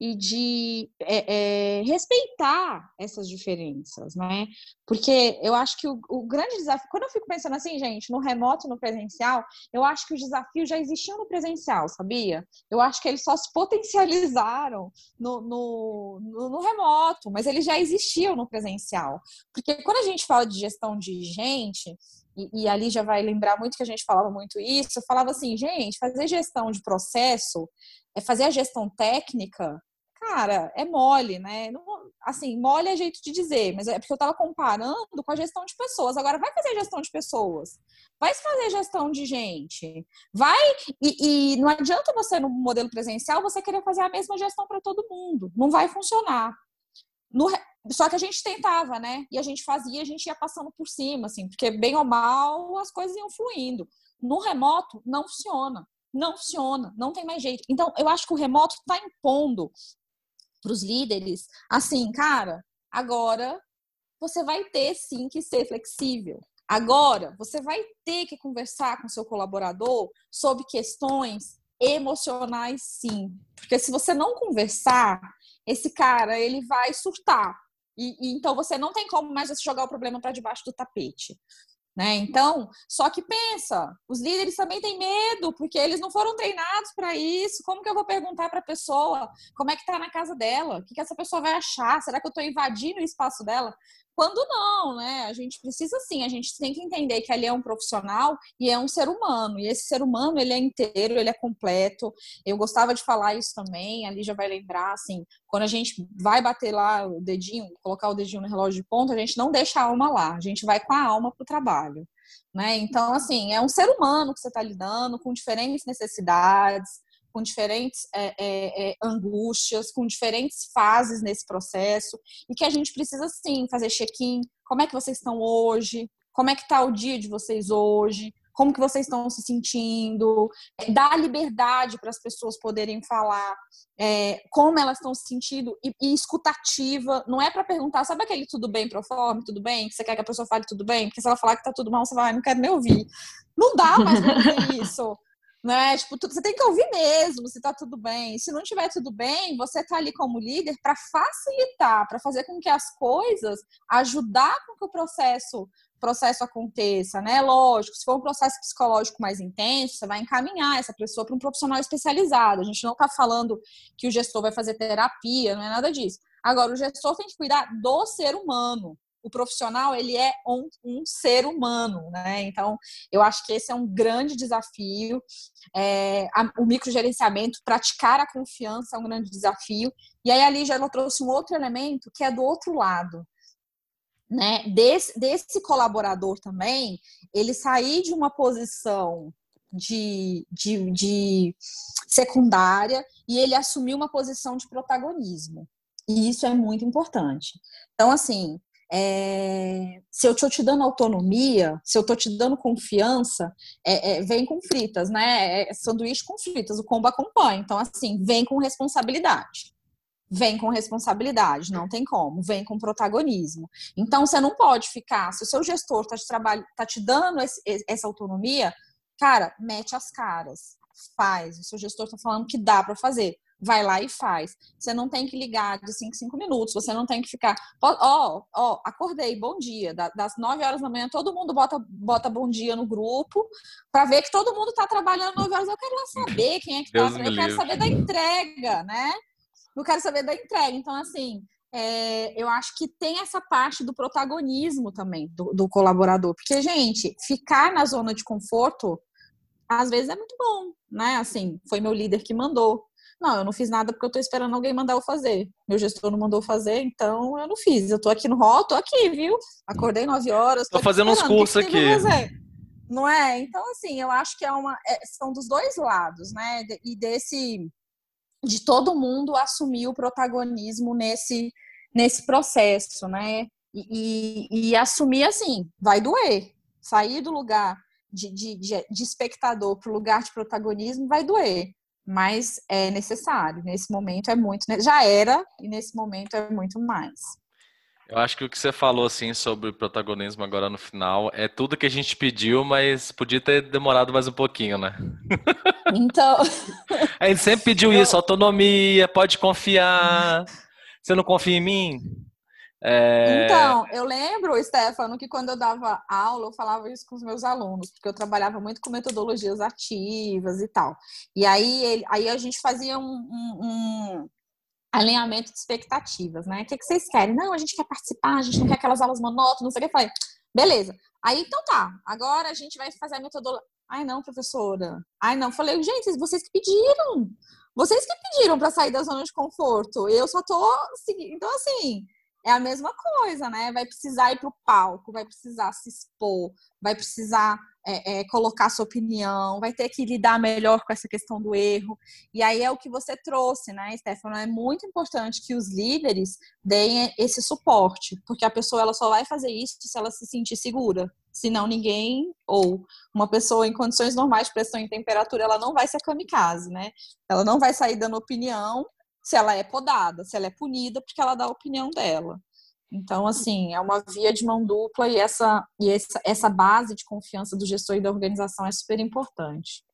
e de é, é, respeitar essas diferenças, né? Porque eu acho que o, o, grande desafio, quando eu fico pensando assim, gente, no remoto no presencial, eu acho que os desafios já existiam no presencial, sabia? Eu acho que eles só se potencializaram no, no, no, no remoto, mas eles já existiam no presencial. Porque quando a gente fala de gestão de gente, e, e ali já vai lembrar muito que a gente falava muito isso, eu falava assim, gente, fazer gestão de processo, é fazer a gestão técnica, cara, é mole, né? Não, assim, mole é jeito de dizer, mas é porque eu estava comparando com a gestão de pessoas. Agora, vai fazer gestão de pessoas, vai fazer gestão de gente, vai. E, e não adianta você, no modelo presencial, você querer fazer a mesma gestão para todo mundo. Não vai funcionar. No, só que a gente tentava, né? E a gente fazia, a gente ia passando por cima, assim, porque bem ou mal as coisas iam fluindo. No remoto, não funciona. Não funciona, não tem mais jeito. Então, eu acho que o remoto está impondo para os líderes, assim, cara, agora você vai ter sim que ser flexível. Agora, você vai ter que conversar com seu colaborador sobre questões emocionais, sim. Porque se você não conversar, esse cara ele vai surtar. E, e então você não tem como mais jogar o problema para debaixo do tapete. Né? Então, só que pensa, os líderes também têm medo, porque eles não foram treinados para isso. Como que eu vou perguntar para a pessoa como é que está na casa dela? O que, que essa pessoa vai achar? Será que eu estou invadindo o espaço dela? Quando não, né? A gente precisa sim, a gente tem que entender que ali é um profissional e é um ser humano. E esse ser humano, ele é inteiro, ele é completo. Eu gostava de falar isso também, ali já vai lembrar, assim, quando a gente vai bater lá o dedinho, colocar o dedinho no relógio de ponta, a gente não deixa a alma lá, a gente vai com a alma para o trabalho. Né? Então, assim, é um ser humano que você está lidando, com diferentes necessidades, com diferentes é, é, é, angústias, com diferentes fases nesse processo, e que a gente precisa sim fazer check-in. Como é que vocês estão hoje? Como é que está o dia de vocês hoje? Como que vocês estão se sentindo? Dar liberdade para as pessoas poderem falar é, como elas estão se sentindo e, e escutativa. Não é para perguntar, sabe aquele tudo bem pro forma, tudo bem? Que você quer que a pessoa fale tudo bem? Porque se ela falar que tá tudo mal, você vai, não quero nem ouvir. Não dá mais pra isso né? Tipo, você tem que ouvir mesmo se tá tudo bem. Se não tiver tudo bem, você tá ali como líder para facilitar, para fazer com que as coisas ajudar com que o processo processo aconteça, né? Lógico, se for um processo psicológico mais intenso, você vai encaminhar essa pessoa para um profissional especializado. A gente não está falando que o gestor vai fazer terapia, não é nada disso. Agora, o gestor tem que cuidar do ser humano, o profissional ele é um, um, ser humano, né? Então, eu acho que esse é um grande desafio. É, a, o microgerenciamento, praticar a confiança é um grande desafio. E aí a Lígia ela trouxe um outro elemento que é do outro lado. Né? Desse, desse colaborador também, ele sair de uma posição de, de, de secundária e ele assumir uma posição de protagonismo. E isso é muito importante. Então, assim, é, se eu estou te dando autonomia, se eu estou te dando confiança, é, é, vem com fritas, né? É, é sanduíche com fritas, o combo acompanha. Então, assim, vem com responsabilidade. Vem com responsabilidade, não tem como, vem com protagonismo. Então, você não pode ficar, se o seu gestor está te, tá te dando esse, essa autonomia, cara, mete as caras, faz. O seu gestor está falando que dá para fazer vai lá e faz. Você não tem que ligar de 5 5 minutos, você não tem que ficar, ó, ó, oh, acordei, bom dia. Das 9 horas da manhã, todo mundo bota, bota bom dia no grupo para ver que todo mundo está trabalhando 9 horas. Eu quero lá saber quem é que está, eu quero saber da entrega, né? Eu quero saber da entrega. Então, assim, é, eu acho que tem essa parte do protagonismo também do, do, colaborador. Porque, gente, ficar na zona de conforto às vezes é muito bom, né? Assim, foi meu líder que mandou. Não, eu não fiz nada porque eu tô esperando alguém mandar eu fazer. Meu gestor não mandou fazer, então eu não fiz. Eu tô aqui no rol, tô aqui, viu? Acordei nove horas. Tô, tô fazendo uns cursos aqui. Não é? Então, assim, eu acho que é uma, é, são dos dois lados, né? E desse de todo mundo assumir o protagonismo nesse, nesse processo, né? E, e, e assumir assim, vai doer. Sair do lugar de, de, de, de espectador para o lugar de protagonismo vai doer mas é necessário. Nesse momento é muito, já era e nesse momento é muito mais. Eu acho que o que você falou assim sobre o protagonismo agora no final é tudo que a gente pediu, mas podia ter demorado mais um pouquinho, né? Então, a gente sempre pediu isso, autonomia, pode confiar. Você não confia em mim? É... Então, eu lembro, Stefano, que quando eu dava aula, eu falava isso com os meus alunos, porque eu trabalhava muito com metodologias ativas e tal. E aí, ele, aí a gente fazia um, um, um alinhamento de expectativas, né? O que, que vocês querem? Não, a gente quer participar, a gente não quer aquelas aulas monótonas, não sei o que. Eu falei, beleza. Aí, então tá, agora a gente vai fazer a metodologia. Ai, não, professora. Ai, não. Falei, gente, vocês que pediram. Vocês que pediram para sair da zona de conforto. Eu só tô seguindo. Então, assim, é a mesma coisa, né? Vai precisar ir para o palco, vai precisar se expor, vai precisar é, é, colocar sua opinião, vai ter que lidar melhor com essa questão do erro. E aí é o que você trouxe, né, Stefano? É muito importante que os líderes deem esse suporte, porque a pessoa ela só vai fazer isso se ela se sentir segura. Senão ninguém, ou uma pessoa em condições normais de pressão e temperatura, ela não vai ser kamikaze, né? Ela não vai sair dando opinião se ela é podada, se ela é punida porque ela dá a opinião dela. Então, assim, é uma via de mão dupla e essa, e essa, essa base de confiança do gestor e da organização é super importante.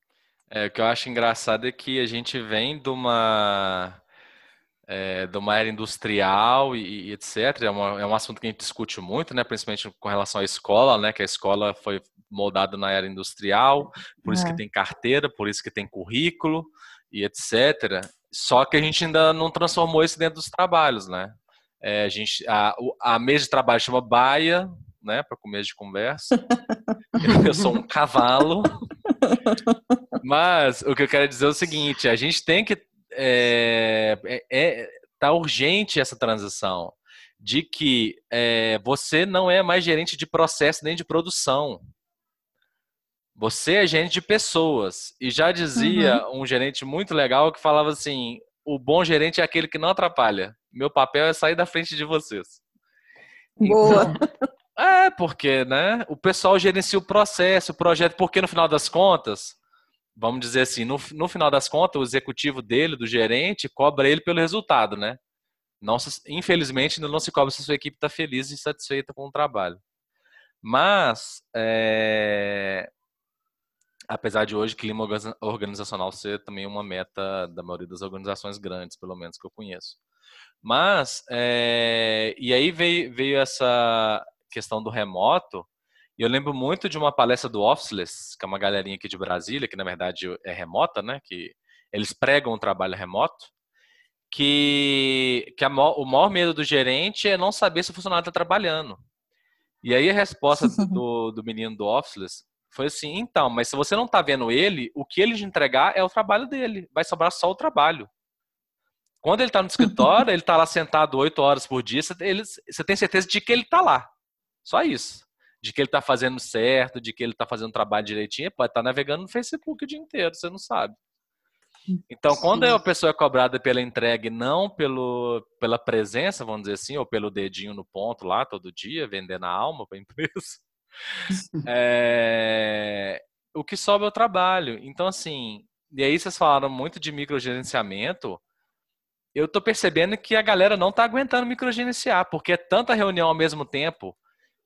É, o que eu acho engraçado é que a gente vem de uma, é, de uma era industrial e, e etc. É, uma, é, um assunto que a gente discute muito, né? principalmente com relação à escola, né? que a escola foi moldada na era industrial, por isso que é. tem carteira, por isso que tem currículo e etc. Só que a gente ainda não transformou isso dentro dos trabalhos, né? É, a, gente, a, a mesa de trabalho chama baia, né? Para começo de conversa. eu sou um cavalo. Mas o que eu quero dizer é o seguinte: a gente tem que. É, é, é tá urgente essa transição de que é, você não é mais gerente de processo nem de produção. Você é gerente de pessoas. E já dizia uhum. um gerente muito legal que falava assim: o bom gerente é aquele que não atrapalha. Meu papel é sair da frente de vocês. Boa. Então, é, porque, né? O pessoal gerencia o processo, o projeto, porque no final das contas, vamos dizer assim, no, no final das contas, o executivo dele, do gerente, cobra ele pelo resultado, né? Não, infelizmente, não se cobra se a sua equipe está feliz e satisfeita com o trabalho. Mas, é, apesar de hoje clima organizacional ser também uma meta da maioria das organizações grandes, pelo menos que eu conheço. Mas, é, e aí veio, veio essa questão do remoto, e eu lembro muito de uma palestra do Officeless, que é uma galerinha aqui de Brasília, que na verdade é remota, né? Que eles pregam o trabalho remoto, que, que a, o maior medo do gerente é não saber se o funcionário está trabalhando. E aí a resposta do, do menino do Officeless foi assim, então, mas se você não está vendo ele, o que ele te entregar é o trabalho dele. Vai sobrar só o trabalho. Quando ele está no escritório, ele está lá sentado oito horas por dia, você, ele, você tem certeza de que ele está lá. Só isso. De que ele está fazendo certo, de que ele está fazendo o trabalho direitinho. Pode estar tá navegando no Facebook o dia inteiro, você não sabe. Então, quando a pessoa é cobrada pela entrega e não pelo, pela presença, vamos dizer assim, ou pelo dedinho no ponto lá todo dia, vendendo a alma para a empresa, é, o que sobe é o trabalho. Então, assim, e aí vocês falaram muito de microgerenciamento. Eu tô percebendo que a galera não tá aguentando microgerenciar, porque é tanta reunião ao mesmo tempo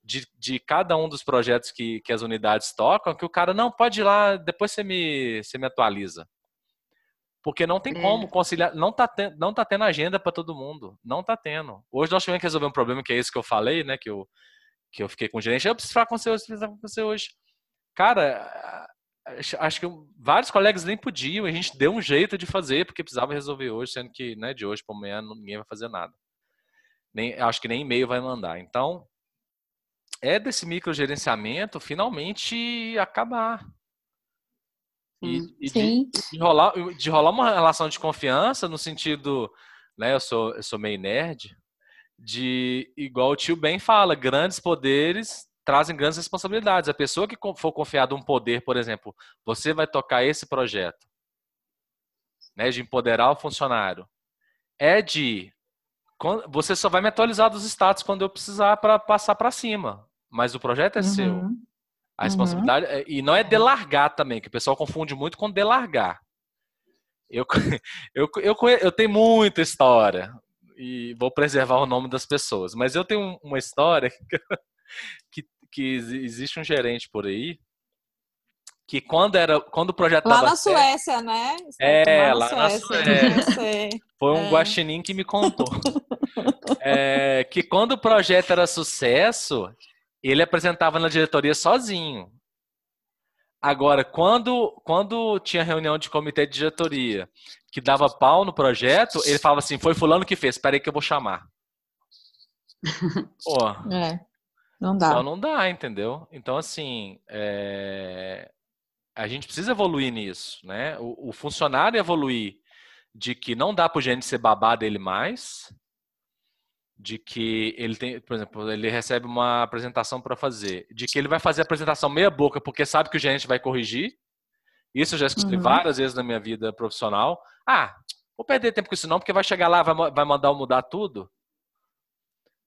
de, de cada um dos projetos que, que as unidades tocam, que o cara não pode ir lá, depois você me, você me atualiza. Porque não tem é. como conciliar, não tá, ten, não tá tendo agenda para todo mundo, não tá tendo. Hoje nós tivemos que resolver um problema que é esse que eu falei, né, que eu que eu fiquei com o gerente, eu preciso falar com você hoje, preciso falar com você hoje. Cara, acho que vários colegas nem podiam, a gente deu um jeito de fazer, porque precisava resolver hoje, sendo que né, de hoje para amanhã ninguém vai fazer nada. nem, acho que nem e-mail vai mandar. Então, é desse microgerenciamento finalmente acabar. E, e de, de, rolar, de rolar uma relação de confiança no sentido, né? Eu sou, eu sou meio nerd, de igual o tio Ben fala, grandes poderes trazem grandes responsabilidades. A pessoa que for confiada um poder, por exemplo, você vai tocar esse projeto, né, de empoderar o funcionário, é de você só vai me atualizar dos status quando eu precisar para passar para cima, mas o projeto é uhum. seu. A responsabilidade. Uhum. E não é delargar também, que o pessoal confunde muito com delargar. Eu, eu, eu, eu tenho muita história e vou preservar o nome das pessoas, mas eu tenho uma história que, que existe um gerente por aí que quando era quando o projeto lá na Suécia, né? É, lá na Suécia. Na Suécia. Foi um é. guaxinim que me contou. é, que quando o projeto era sucesso, ele apresentava na diretoria sozinho. Agora, quando, quando tinha reunião de comitê de diretoria que dava pau no projeto, ele falava assim: foi fulano que fez, espera aí que eu vou chamar. Pô. É, não dá. Só não dá, entendeu? Então, assim, é... a gente precisa evoluir nisso, né? O, o funcionário evoluir de que não dá para o gerente ser babá dele mais, de que ele tem, por exemplo, ele recebe uma apresentação para fazer, de que ele vai fazer a apresentação meia boca porque sabe que o gerente vai corrigir. Isso eu já escutei uhum. várias vezes na minha vida profissional. Ah, vou perder tempo com isso não, porque vai chegar lá, vai, vai mandar eu mudar tudo.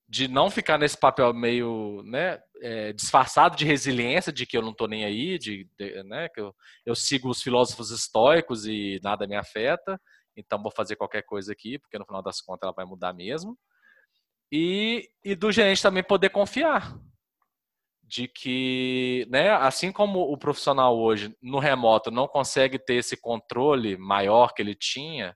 De não ficar nesse papel meio né, é, disfarçado de resiliência, de que eu não estou nem aí, de, de né, que eu, eu sigo os filósofos estoicos e nada me afeta, então vou fazer qualquer coisa aqui, porque no final das contas ela vai mudar mesmo e, e do gerente também poder confiar de que, né, assim como o profissional hoje no remoto não consegue ter esse controle maior que ele tinha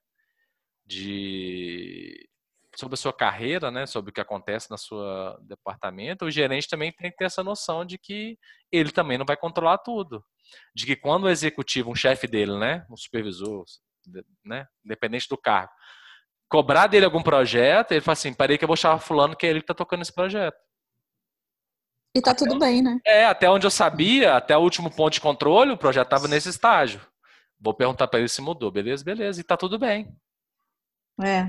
de sobre a sua carreira, né, sobre o que acontece na sua departamento, o gerente também tem que ter essa noção de que ele também não vai controlar tudo, de que quando o executivo, um chefe dele, né, um supervisor, né, independente do cargo, cobrar dele algum projeto, ele fala assim, parei que eu vou chamar fulano que é ele que tá tocando esse projeto. E tá tudo bem, né? É, até onde eu sabia, até o último ponto de controle, o projeto tava nesse estágio. Vou perguntar para ele se mudou, beleza? Beleza, e tá tudo bem. É.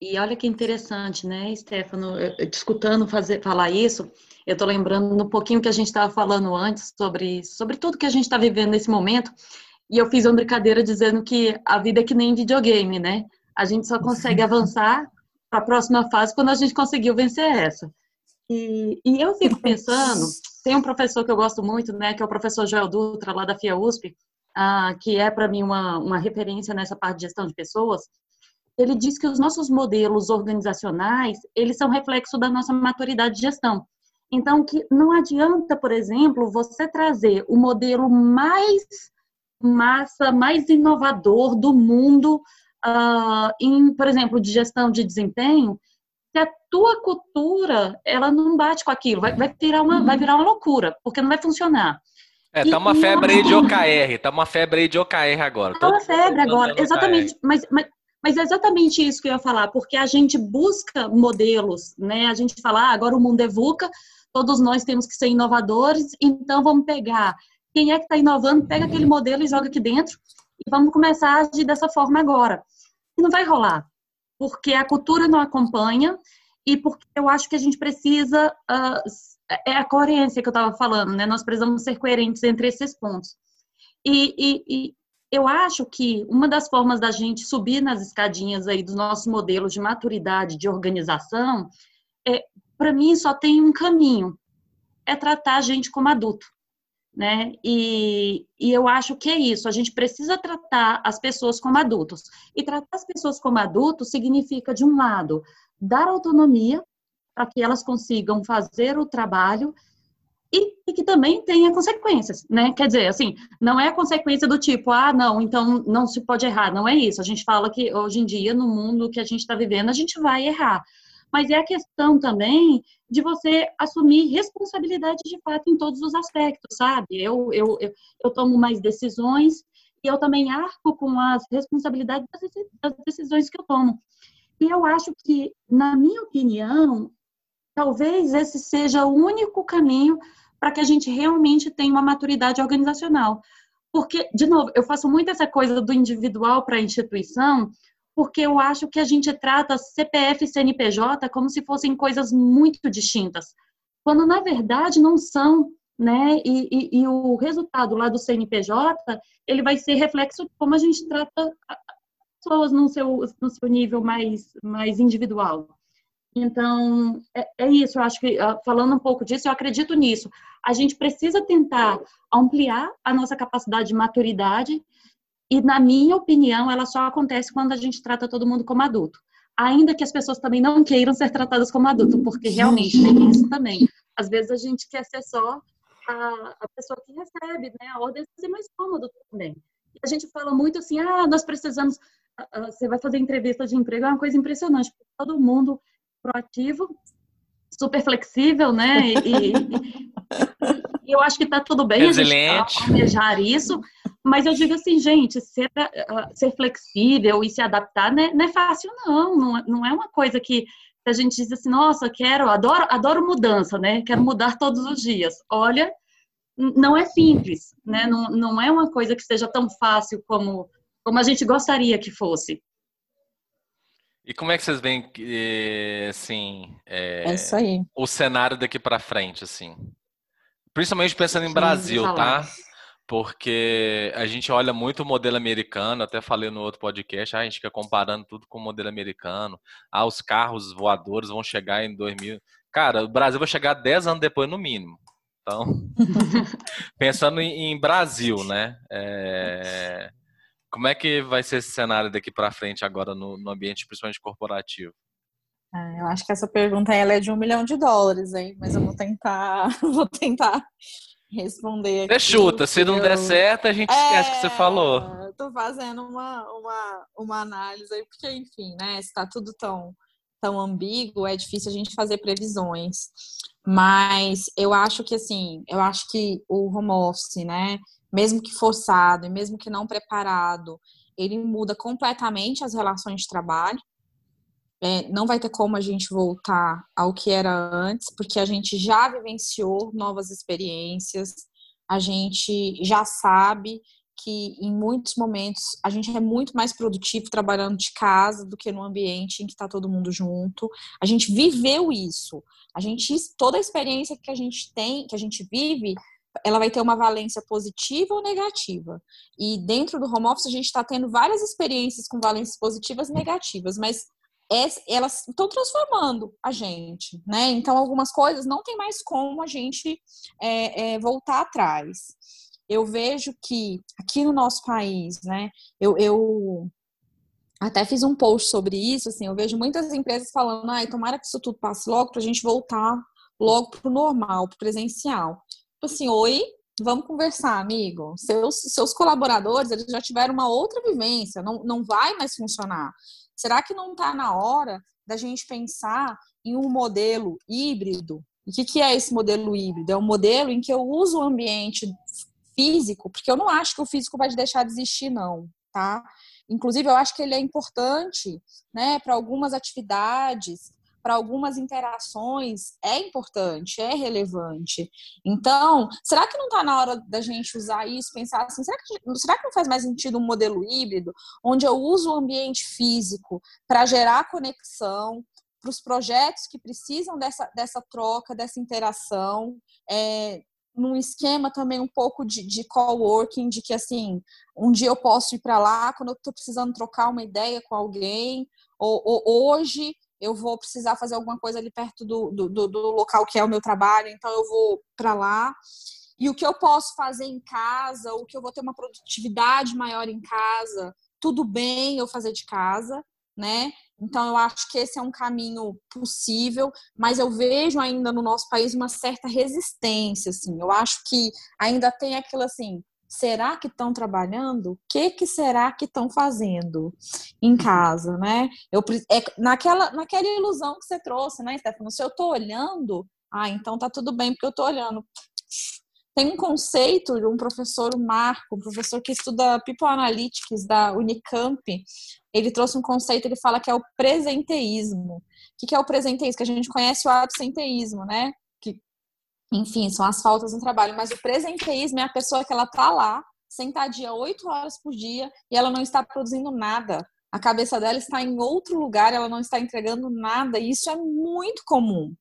E olha que interessante, né, Stefano, escutando fazer, falar isso, eu tô lembrando um pouquinho que a gente estava falando antes sobre, sobre tudo que a gente está vivendo nesse momento, e eu fiz uma brincadeira dizendo que a vida é que nem videogame, né? A gente só consegue avançar para a próxima fase quando a gente conseguiu vencer essa. E, e, eu fico pensando, tem um professor que eu gosto muito, né, que é o professor Joel Dutra, lá da FIA USP, ah, que é para mim uma, uma referência nessa parte de gestão de pessoas. Ele diz que os nossos modelos organizacionais, eles são reflexo da nossa maturidade de gestão. Então, que não adianta, por exemplo, você trazer o modelo mais massa, mais inovador do mundo uh, em, por exemplo, de gestão de desempenho, se a tua cultura ela não bate com aquilo, vai, vai, virar, uma, vai virar uma loucura, porque não vai funcionar. É, tá uma febre aí de OKR, tá uma febre aí de OKR agora. Tá uma febre agora, exatamente. Mas, mas, mas é exatamente isso que eu ia falar, porque a gente busca modelos, né? A gente fala, ah, agora o mundo é VUCA, todos nós temos que ser inovadores, então vamos pegar quem é que está inovando, pega aquele modelo e joga aqui dentro e vamos começar a agir dessa forma agora. E não vai rolar, porque a cultura não acompanha e porque eu acho que a gente precisa. Uh, é a coerência que eu estava falando, né? Nós precisamos ser coerentes entre esses pontos. E, e, e, eu acho que uma das formas da gente subir nas escadinhas aí dos nossos modelos de maturidade, de organização, é, para mim só tem um caminho: é tratar a gente como adulto né? E, e eu acho que é isso. A gente precisa tratar as pessoas como adultos. E tratar as pessoas como adultos significa, de um lado, dar autonomia para que elas consigam fazer o trabalho e, e, que também tenha consequências, né? Quer dizer, assim, não é a consequência do tipo, ah, não, então não se pode errar. Não é isso. A gente fala que hoje em dia, no mundo que a gente está vivendo, a gente vai errar mas é a questão também de você assumir responsabilidade de fato em todos os aspectos, sabe? Eu, eu, eu, eu tomo mais decisões e eu também arco com as responsabilidades das decisões que eu tomo. E eu acho que, na minha opinião, talvez esse seja o único caminho para que a gente realmente tenha uma maturidade organizacional. Porque, de novo, eu faço muito essa coisa do individual para a instituição, porque eu acho que a gente trata CPF e CNPJ como se fossem coisas muito distintas, quando na verdade não são, né? E, e, e o resultado lá do CNPJ ele vai ser reflexo de como a gente trata pessoas no seu, no seu nível mais, mais individual. Então, é, é, isso, eu acho que, ah, falando um pouco disso, eu acredito nisso. A gente precisa tentar ampliar a nossa capacidade de maturidade, e, na minha opinião, ela só acontece quando a gente trata todo mundo como adulto. Ainda que as pessoas também não queiram ser tratadas como adulto, porque realmente tem isso também. Às vezes a gente quer ser só a, a pessoa que recebe, né? A ordem é ser mais cômodo também. E a gente fala muito assim, ah, nós precisamos você vai fazer entrevista de emprego, é uma coisa impressionante. Todo mundo proativo, super flexível, né? E, e, e eu acho que está tudo bem Resiliente. a gente almejar isso, mas eu digo assim, gente, ser, uh, ser flexível e se adaptar não é, não é fácil, não. não. Não é uma coisa que a gente diz assim, nossa, quero, adoro, adoro mudança, né? Quero mudar todos os dias. Olha, não é simples, né? Não, não é uma coisa que seja tão fácil como como a gente gostaria que fosse. E como é que vocês veem, assim, é, é isso aí. o cenário daqui para frente, assim? Principalmente pensando em Brasil, tá? Porque a gente olha muito o modelo americano, até falei no outro podcast, ah, a gente fica comparando tudo com o modelo americano. Ah, os carros voadores vão chegar em 2000. Cara, o Brasil vai chegar 10 anos depois, no mínimo. Então, pensando em, Brasil, né? É... Como é que vai ser esse cenário daqui para frente agora no, no, ambiente, principalmente corporativo? É, eu acho que essa pergunta ela é de um milhão de dólares, hein? Mas eu vou tentar, vou tentar responder. Aqui, você chuta, se não der certo, a gente esquece o é, que você falou. Tô fazendo uma, uma, uma análise aí, porque, enfim, né? Se tá tudo tão, tão ambíguo, é difícil a gente fazer previsões. Mas eu acho que, assim, eu acho que o home office, né? mesmo que forçado e mesmo que não preparado, ele muda completamente as relações de trabalho. É, não vai ter como a gente voltar ao que era antes, porque a gente já vivenciou novas experiências, a gente já sabe que em muitos momentos a gente é muito mais produtivo trabalhando de casa do que no ambiente em que está todo mundo junto. A gente viveu isso. A gente toda a experiência que a gente tem, que a gente vive, ela vai ter uma valência positiva ou negativa. E dentro do home office a gente está tendo várias experiências com valências positivas e negativas, mas elas estão transformando a gente, né? Então algumas coisas não tem mais como a gente é, é, voltar atrás. Eu vejo que aqui no nosso país, né? Eu, eu até fiz um post sobre isso, assim, eu vejo muitas empresas falando, ai, tomara que isso tudo passe logo para a gente voltar logo para o normal, para o presencial. Tipo assim, oi, vamos conversar, amigo. Seus, seus colaboradores, eles já tiveram uma outra vivência, não, não vai mais funcionar. Será que não está na hora da gente pensar em um modelo híbrido? o que, que é esse modelo híbrido? É um modelo em que eu uso o ambiente físico, porque eu não acho que o físico vai deixar de existir, não, tá? Inclusive, eu acho que ele é importante, né, para algumas atividades, para algumas interações é importante, é relevante. Então, será que não está na hora da gente usar isso, pensar assim, será que, será que não faz mais sentido um modelo híbrido, onde eu uso o ambiente físico para gerar conexão, para os projetos que precisam dessa, dessa troca, dessa interação, é, num esquema também um pouco de, de coworking, de que assim, um dia eu posso ir para lá quando eu estou precisando trocar uma ideia com alguém, ou, ou hoje eu vou precisar fazer alguma coisa ali perto do, do, do, do local que é o meu trabalho, então eu vou para lá. E o que eu posso fazer em casa, o que eu vou ter uma produtividade maior em casa, tudo bem eu fazer de casa, né? Então eu acho que esse é um caminho possível, mas eu vejo ainda no nosso país uma certa resistência, assim. Eu acho que ainda tem aquilo assim, será que estão trabalhando? O que, que será que estão fazendo em casa, né? Eu, é, naquela, naquela ilusão que você trouxe, né, Stefano? Se eu estou olhando, ah, então tá tudo bem porque eu estou olhando. tem um conceito de um professor, o Marco, um professor que estuda People Analytics da Unicamp, ele trouxe um conceito, ele fala que é o presenteísmo. O que é o presenteísmo? Que a gente conhece o absenteísmo, né? Enfim, são as faltas no trabalho. Mas o presenteísmo é a pessoa que ela tá lá, sentadinha oito horas por dia, e ela não está produzindo nada. A cabeça dela está em outro lugar, ela não está entregando nada, e isso é muito comum.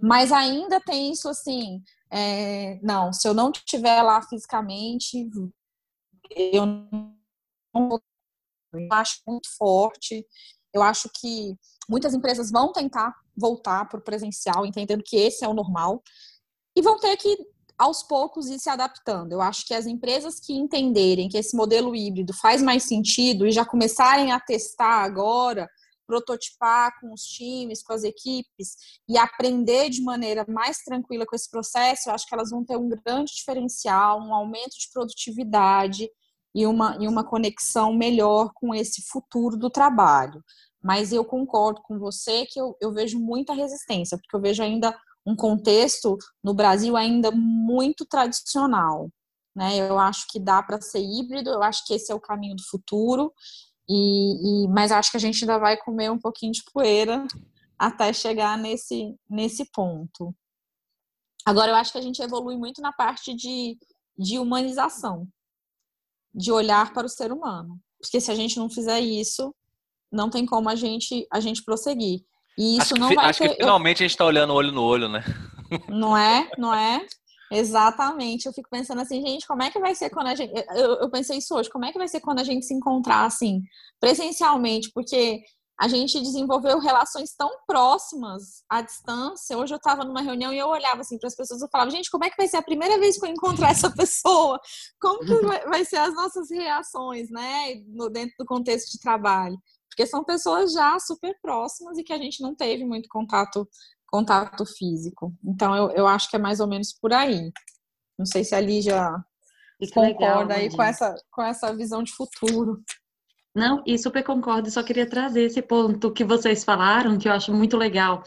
Mas ainda tem isso assim, é, não, se eu não estiver lá fisicamente, eu não eu acho muito forte. Eu acho que muitas empresas vão tentar voltar para o presencial, entendendo que esse é o normal, e vão ter que, aos poucos, ir se adaptando. Eu acho que as empresas que entenderem que esse modelo híbrido faz mais sentido e já começarem a testar agora, prototipar com os times, com as equipes e aprender de maneira mais tranquila com esse processo, eu acho que elas vão ter um grande diferencial, um aumento de produtividade e uma, e uma conexão melhor com esse futuro do trabalho. Mas eu concordo com você que eu, eu vejo muita resistência, porque eu vejo ainda um contexto no Brasil ainda muito tradicional. Né? Eu acho que dá para ser híbrido, eu acho que esse é o caminho do futuro. E, e, mas acho que a gente ainda vai comer um pouquinho de poeira até chegar nesse, nesse ponto. Agora, eu acho que a gente evolui muito na parte de, de humanização, de olhar para o ser humano. Porque se a gente não fizer isso, não tem como a gente, a gente prosseguir. E isso acho não que, vai Acho que finalmente a gente está olhando olho no olho, né? Não é? Não é? Exatamente. Eu fico pensando assim, gente, como é que vai ser quando a gente. Eu, eu pensei isso hoje, como é que vai ser quando a gente se encontrar assim, presencialmente? Porque a gente desenvolveu relações tão próximas à distância. Hoje eu estava numa reunião e eu olhava assim para as pessoas e falava, gente, como é que vai ser a primeira vez que eu encontrar essa pessoa? Como que vai, vai ser as nossas reações, né, no, dentro do contexto de trabalho? Porque são pessoas já super próximas e que a gente não teve muito contato contato físico. Então, eu, eu acho que é mais ou menos por aí. Não sei se a Lígia concorda legal, aí com essa, com essa visão de futuro. Não, e super concordo, só queria trazer esse ponto que vocês falaram, que eu acho muito legal,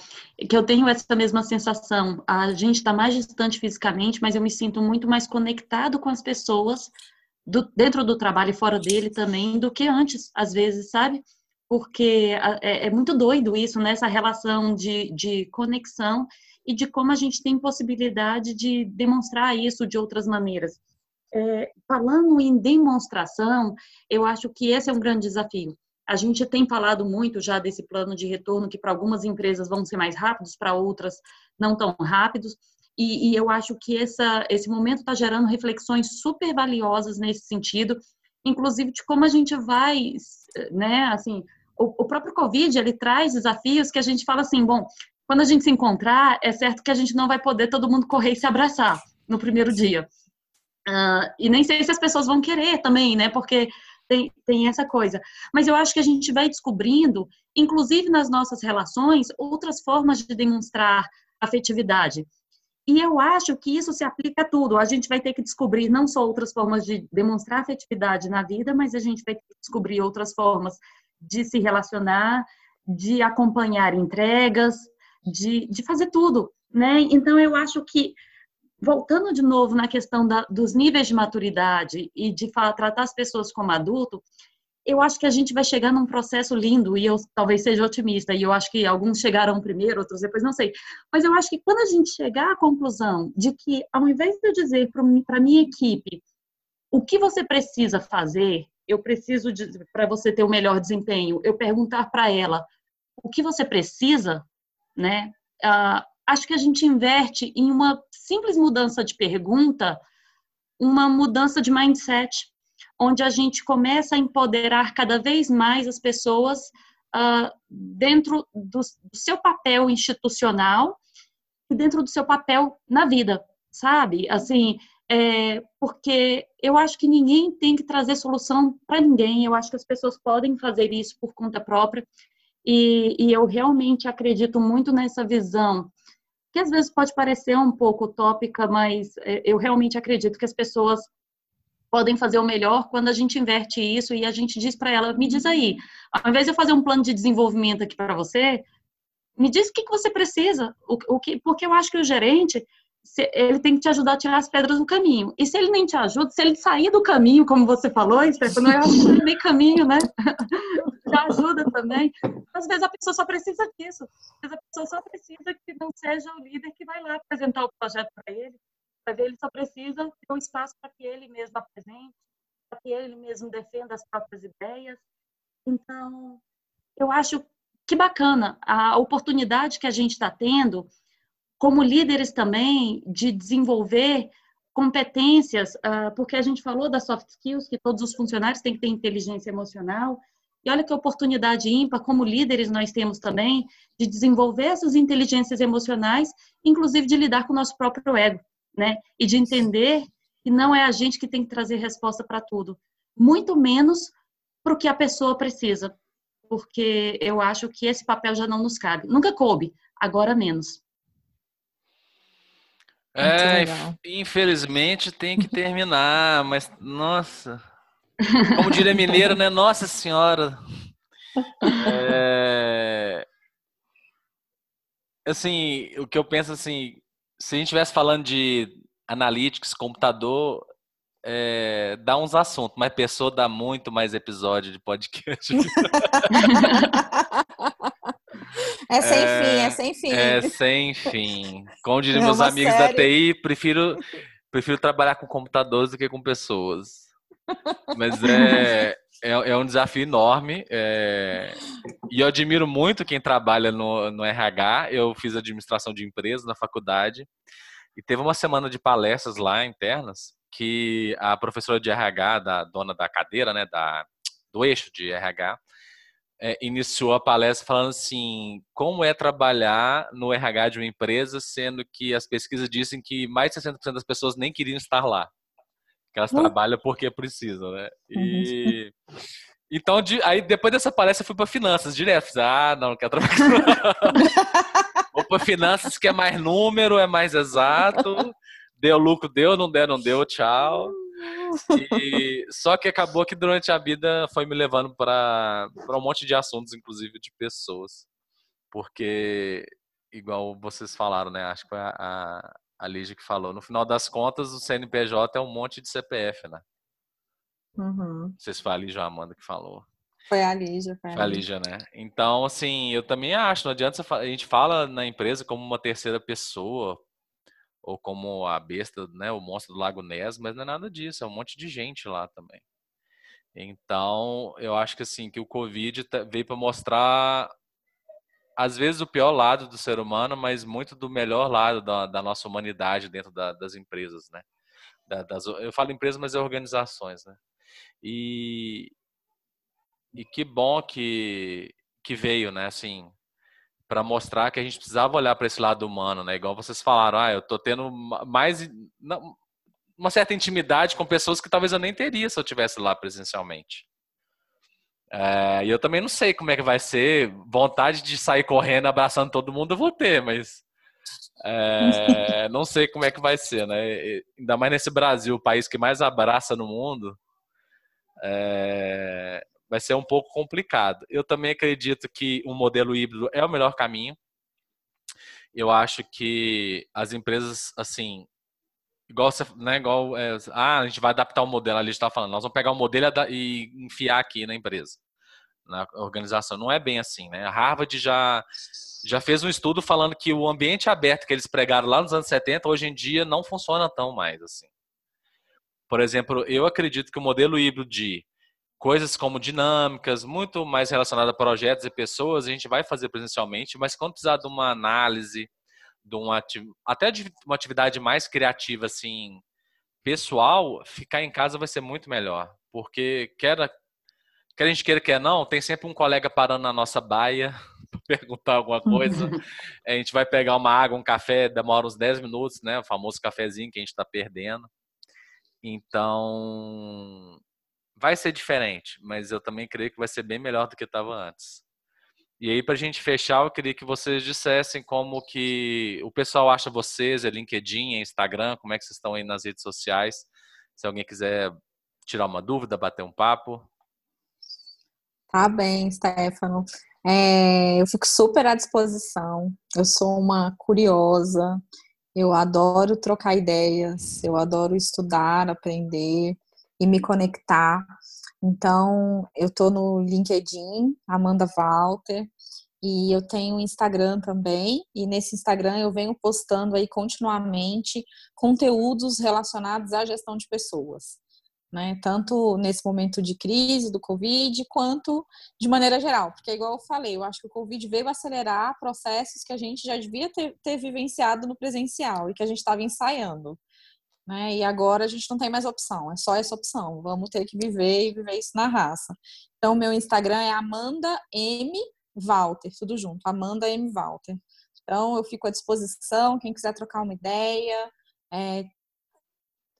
que eu tenho essa mesma sensação. A gente está mais distante fisicamente, mas eu me sinto muito mais conectado com as pessoas do, dentro do trabalho e fora dele também do que antes, às vezes, sabe? Porque é, é muito doido isso, nessa né? relação de, de conexão e de como a gente tem possibilidade de demonstrar isso de outras maneiras. É, falando em demonstração, eu acho que esse é um grande desafio. A gente tem falado muito já desse plano de retorno, que para algumas empresas vão ser mais rápidos, para outras não tão rápidos. E, e eu acho que essa, esse momento está gerando reflexões super valiosas nesse sentido, inclusive de como a gente vai, né, assim, o, o próprio Covid, ele traz desafios que a gente fala assim, bom, quando a gente se encontrar, é certo que a gente não vai poder todo mundo correr e se abraçar no primeiro dia. Uh, e nem sei se as pessoas vão querer também, né? Porque tem, tem essa coisa. Mas eu acho que a gente vai descobrindo, inclusive nas nossas relações, outras formas de demonstrar afetividade. E eu acho que isso se aplica a tudo. A gente vai ter que descobrir não só outras formas de demonstrar afetividade na vida, mas a gente vai ter que descobrir outras formas de se relacionar, de acompanhar entregas, de, de fazer tudo, né? Então, eu acho que, voltando de novo na questão da, dos níveis de maturidade e de falar, tratar as pessoas como adulto, eu acho que a gente vai chegar num processo lindo, e eu talvez seja otimista, e eu acho que alguns chegaram primeiro, outros depois, não sei. Mas eu acho que quando a gente chegar à conclusão de que, ao invés de eu dizer para minha equipe o que você precisa fazer, eu preciso para você ter o um melhor desempenho, eu perguntar para ela o que você precisa, né? Uh, acho que a gente inverte em uma simples mudança de pergunta, uma mudança de mindset, onde a gente começa a empoderar cada vez mais as pessoas uh, dentro do, do seu papel institucional e dentro do seu papel na vida, sabe? Assim, é, porque eu acho que ninguém tem que trazer solução para ninguém, eu acho que as pessoas podem fazer isso por conta própria, e, e, eu realmente acredito muito nessa visão, que às vezes pode parecer um pouco utópica, mas é, eu realmente acredito que as pessoas podem fazer o melhor quando a gente inverte isso e a gente diz para ela, me diz aí, ao invés de eu fazer um plano de desenvolvimento aqui para você, me diz o que, que você precisa, o, o que, porque eu acho que o gerente ele tem que te ajudar a tirar as pedras do caminho. E se ele nem te ajuda, se ele sair do caminho, como você falou, Stefano, eu acho que meio caminho, né? Já ajuda também. Às vezes a pessoa só precisa disso. Às vezes a pessoa só precisa que não seja o líder que vai lá apresentar o projeto para ele. Para ele só precisa ter um espaço para que ele mesmo apresente, para que ele mesmo defenda as próprias ideias. Então, eu acho que bacana a oportunidade que a gente está tendo como líderes também, de desenvolver competências, uh, porque a gente falou das soft skills, que todos os funcionários têm que ter inteligência emocional, e olha que oportunidade ímpar, como líderes nós temos também, de desenvolver essas inteligências emocionais, inclusive de lidar com o nosso próprio ego, né? E de entender que não é a gente que tem que trazer resposta para tudo, muito menos para o que a pessoa precisa, porque eu acho que esse papel já não nos cabe. Nunca coube, agora menos. É, infelizmente tem que terminar, mas nossa. Como diria mineiro, né? Nossa senhora. É... Assim, o que eu penso assim, se a gente estivesse falando de analytics, computador, é, dá uns assuntos, mas pessoa dá muito mais episódio de podcast. É sem é, fim, é sem fim. É sem fim. Como diriam meus amigos série. da TI, prefiro, prefiro trabalhar com computadores do que com pessoas. Mas é, é, é um desafio enorme. É, e eu admiro muito quem trabalha no, no RH. Eu fiz administração de empresas na faculdade. E teve uma semana de palestras lá internas que a professora de RH, da dona da cadeira, né, da, do eixo de RH, é, iniciou a palestra falando assim: como é trabalhar no RH de uma empresa, sendo que as pesquisas dizem que mais de 60% das pessoas nem queriam estar lá. Que elas uhum. trabalham porque precisam, né? E. Uhum. Então, de, aí depois dessa palestra eu fui para finanças direto. Ah, não, não quero trabalhar. Vou para finanças que é mais número, é mais exato. Deu lucro, deu, não deu, não deu, tchau. E, só que acabou que durante a vida foi me levando para um monte de assuntos, inclusive de pessoas. Porque, igual vocês falaram, né? Acho que foi a, a, a Lígia que falou. No final das contas, o CNPJ é um monte de CPF, né? Uhum. Não sei se foi a Lígia ou a Amanda que falou. Foi a Lígia. Foi a Lígia, né? Então, assim, eu também acho, não adianta a gente fala na empresa como uma terceira pessoa, ou como a besta, né, o monstro do Lago Ness, mas não é nada disso, é um monte de gente lá também. Então, eu acho que assim, que o Covid tá, veio para mostrar às vezes o pior lado do ser humano, mas muito do melhor lado da, da nossa humanidade dentro da, das empresas, né? Da, das, eu falo empresas, mas é organizações, né? E, e que bom que, que veio, né? Assim, para mostrar que a gente precisava olhar para esse lado humano, né? Igual vocês falaram, ah, eu tô tendo mais uma certa intimidade com pessoas que talvez eu nem teria se eu tivesse lá presencialmente. É, e eu também não sei como é que vai ser. Vontade de sair correndo, abraçando todo mundo, eu vou ter, mas é, não sei como é que vai ser, né? Ainda mais nesse Brasil, o país que mais abraça no mundo. É, vai ser um pouco complicado. Eu também acredito que o um modelo híbrido é o melhor caminho. Eu acho que as empresas, assim, igual você, né, igual, é, ah, a gente vai adaptar o modelo, ali está falando, nós vamos pegar o modelo e enfiar aqui na empresa, na organização. Não é bem assim, né? A Harvard já já fez um estudo falando que o ambiente aberto que eles pregaram lá nos anos 70, hoje em dia não funciona tão mais assim. Por exemplo, eu acredito que o modelo híbrido de coisas como dinâmicas, muito mais relacionadas a projetos e pessoas, a gente vai fazer presencialmente, mas quando precisar de uma análise, de uma até de uma atividade mais criativa assim, pessoal, ficar em casa vai ser muito melhor, porque quer quer a gente queira quer não, tem sempre um colega parando na nossa baia para perguntar alguma coisa. a gente vai pegar uma água, um café, demora uns 10 minutos, né, o famoso cafezinho que a gente está perdendo. Então, vai ser diferente, mas eu também creio que vai ser bem melhor do que estava antes. E aí, para a gente fechar, eu queria que vocês dissessem como que o pessoal acha vocês, é LinkedIn, é Instagram, como é que vocês estão aí nas redes sociais. Se alguém quiser tirar uma dúvida, bater um papo. Tá bem, Stefano. É, eu fico super à disposição. Eu sou uma curiosa. Eu adoro trocar ideias, eu adoro estudar, aprender e me conectar. Então, eu tô no LinkedIn, Amanda Walter, e eu tenho um Instagram também, e nesse Instagram eu venho postando aí continuamente conteúdos relacionados à gestão de pessoas. Né? Tanto nesse momento de crise do Covid, quanto de maneira geral. Porque, igual eu falei, eu acho que o Covid veio acelerar processos que a gente já devia ter, ter vivenciado no presencial e que a gente estava ensaiando. Né? E agora a gente não tem mais opção, é só essa opção. Vamos ter que viver e viver isso na raça. Então, meu Instagram é Amanda M Walter, tudo junto, Amanda M. Walter. Então, eu fico à disposição, quem quiser trocar uma ideia, é,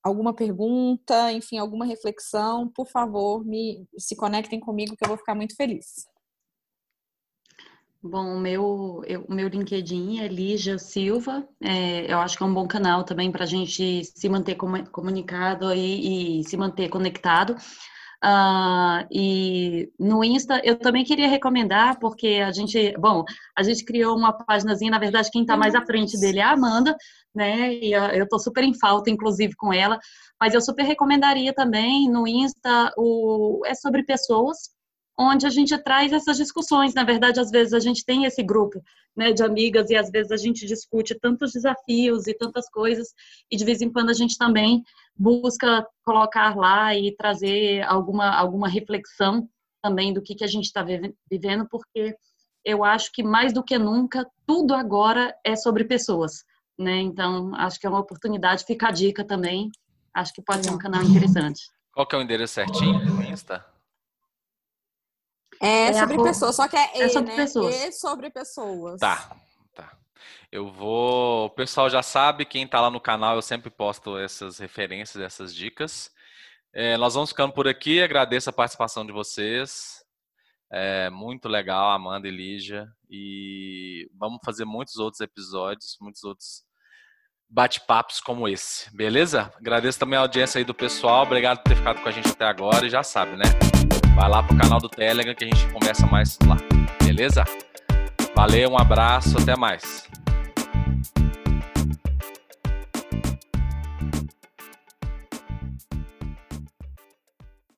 alguma pergunta, enfim, alguma reflexão, por favor, me se conectem comigo que eu vou ficar muito feliz. Bom, o meu, meu LinkedIn é Lígia Silva. É, eu acho que é um bom canal também para a gente se manter comunicado e, e se manter conectado. Uh, e no Insta eu também queria recomendar, porque a gente, bom, a gente criou uma páginazinha, na verdade, quem está mais à frente dele é a Amanda, né? E eu estou super em falta, inclusive, com ela, mas eu super recomendaria também no Insta o é sobre pessoas onde a gente traz essas discussões. Na verdade, às vezes a gente tem esse grupo né, de amigas e às vezes a gente discute tantos desafios e tantas coisas e de vez em quando a gente também busca colocar lá e trazer alguma, alguma reflexão também do que, que a gente está vivendo, porque eu acho que mais do que nunca, tudo agora é sobre pessoas. Né? Então, acho que é uma oportunidade, fica a dica também. Acho que pode ser um canal interessante. Qual que é o endereço certinho do Insta? É, é sobre pessoas, só que é, é e, sobre né? pessoas. E sobre pessoas. Tá, tá. Eu vou. O pessoal já sabe, quem tá lá no canal, eu sempre posto essas referências, essas dicas. É, nós vamos ficando por aqui. Agradeço a participação de vocês. É muito legal, Amanda e Lígia. E vamos fazer muitos outros episódios, muitos outros bate-papos como esse, beleza? Agradeço também a audiência aí do pessoal. Obrigado por ter ficado com a gente até agora. E já sabe, né? Vai lá pro canal do Telegram que a gente conversa mais lá. Beleza? Valeu, um abraço, até mais.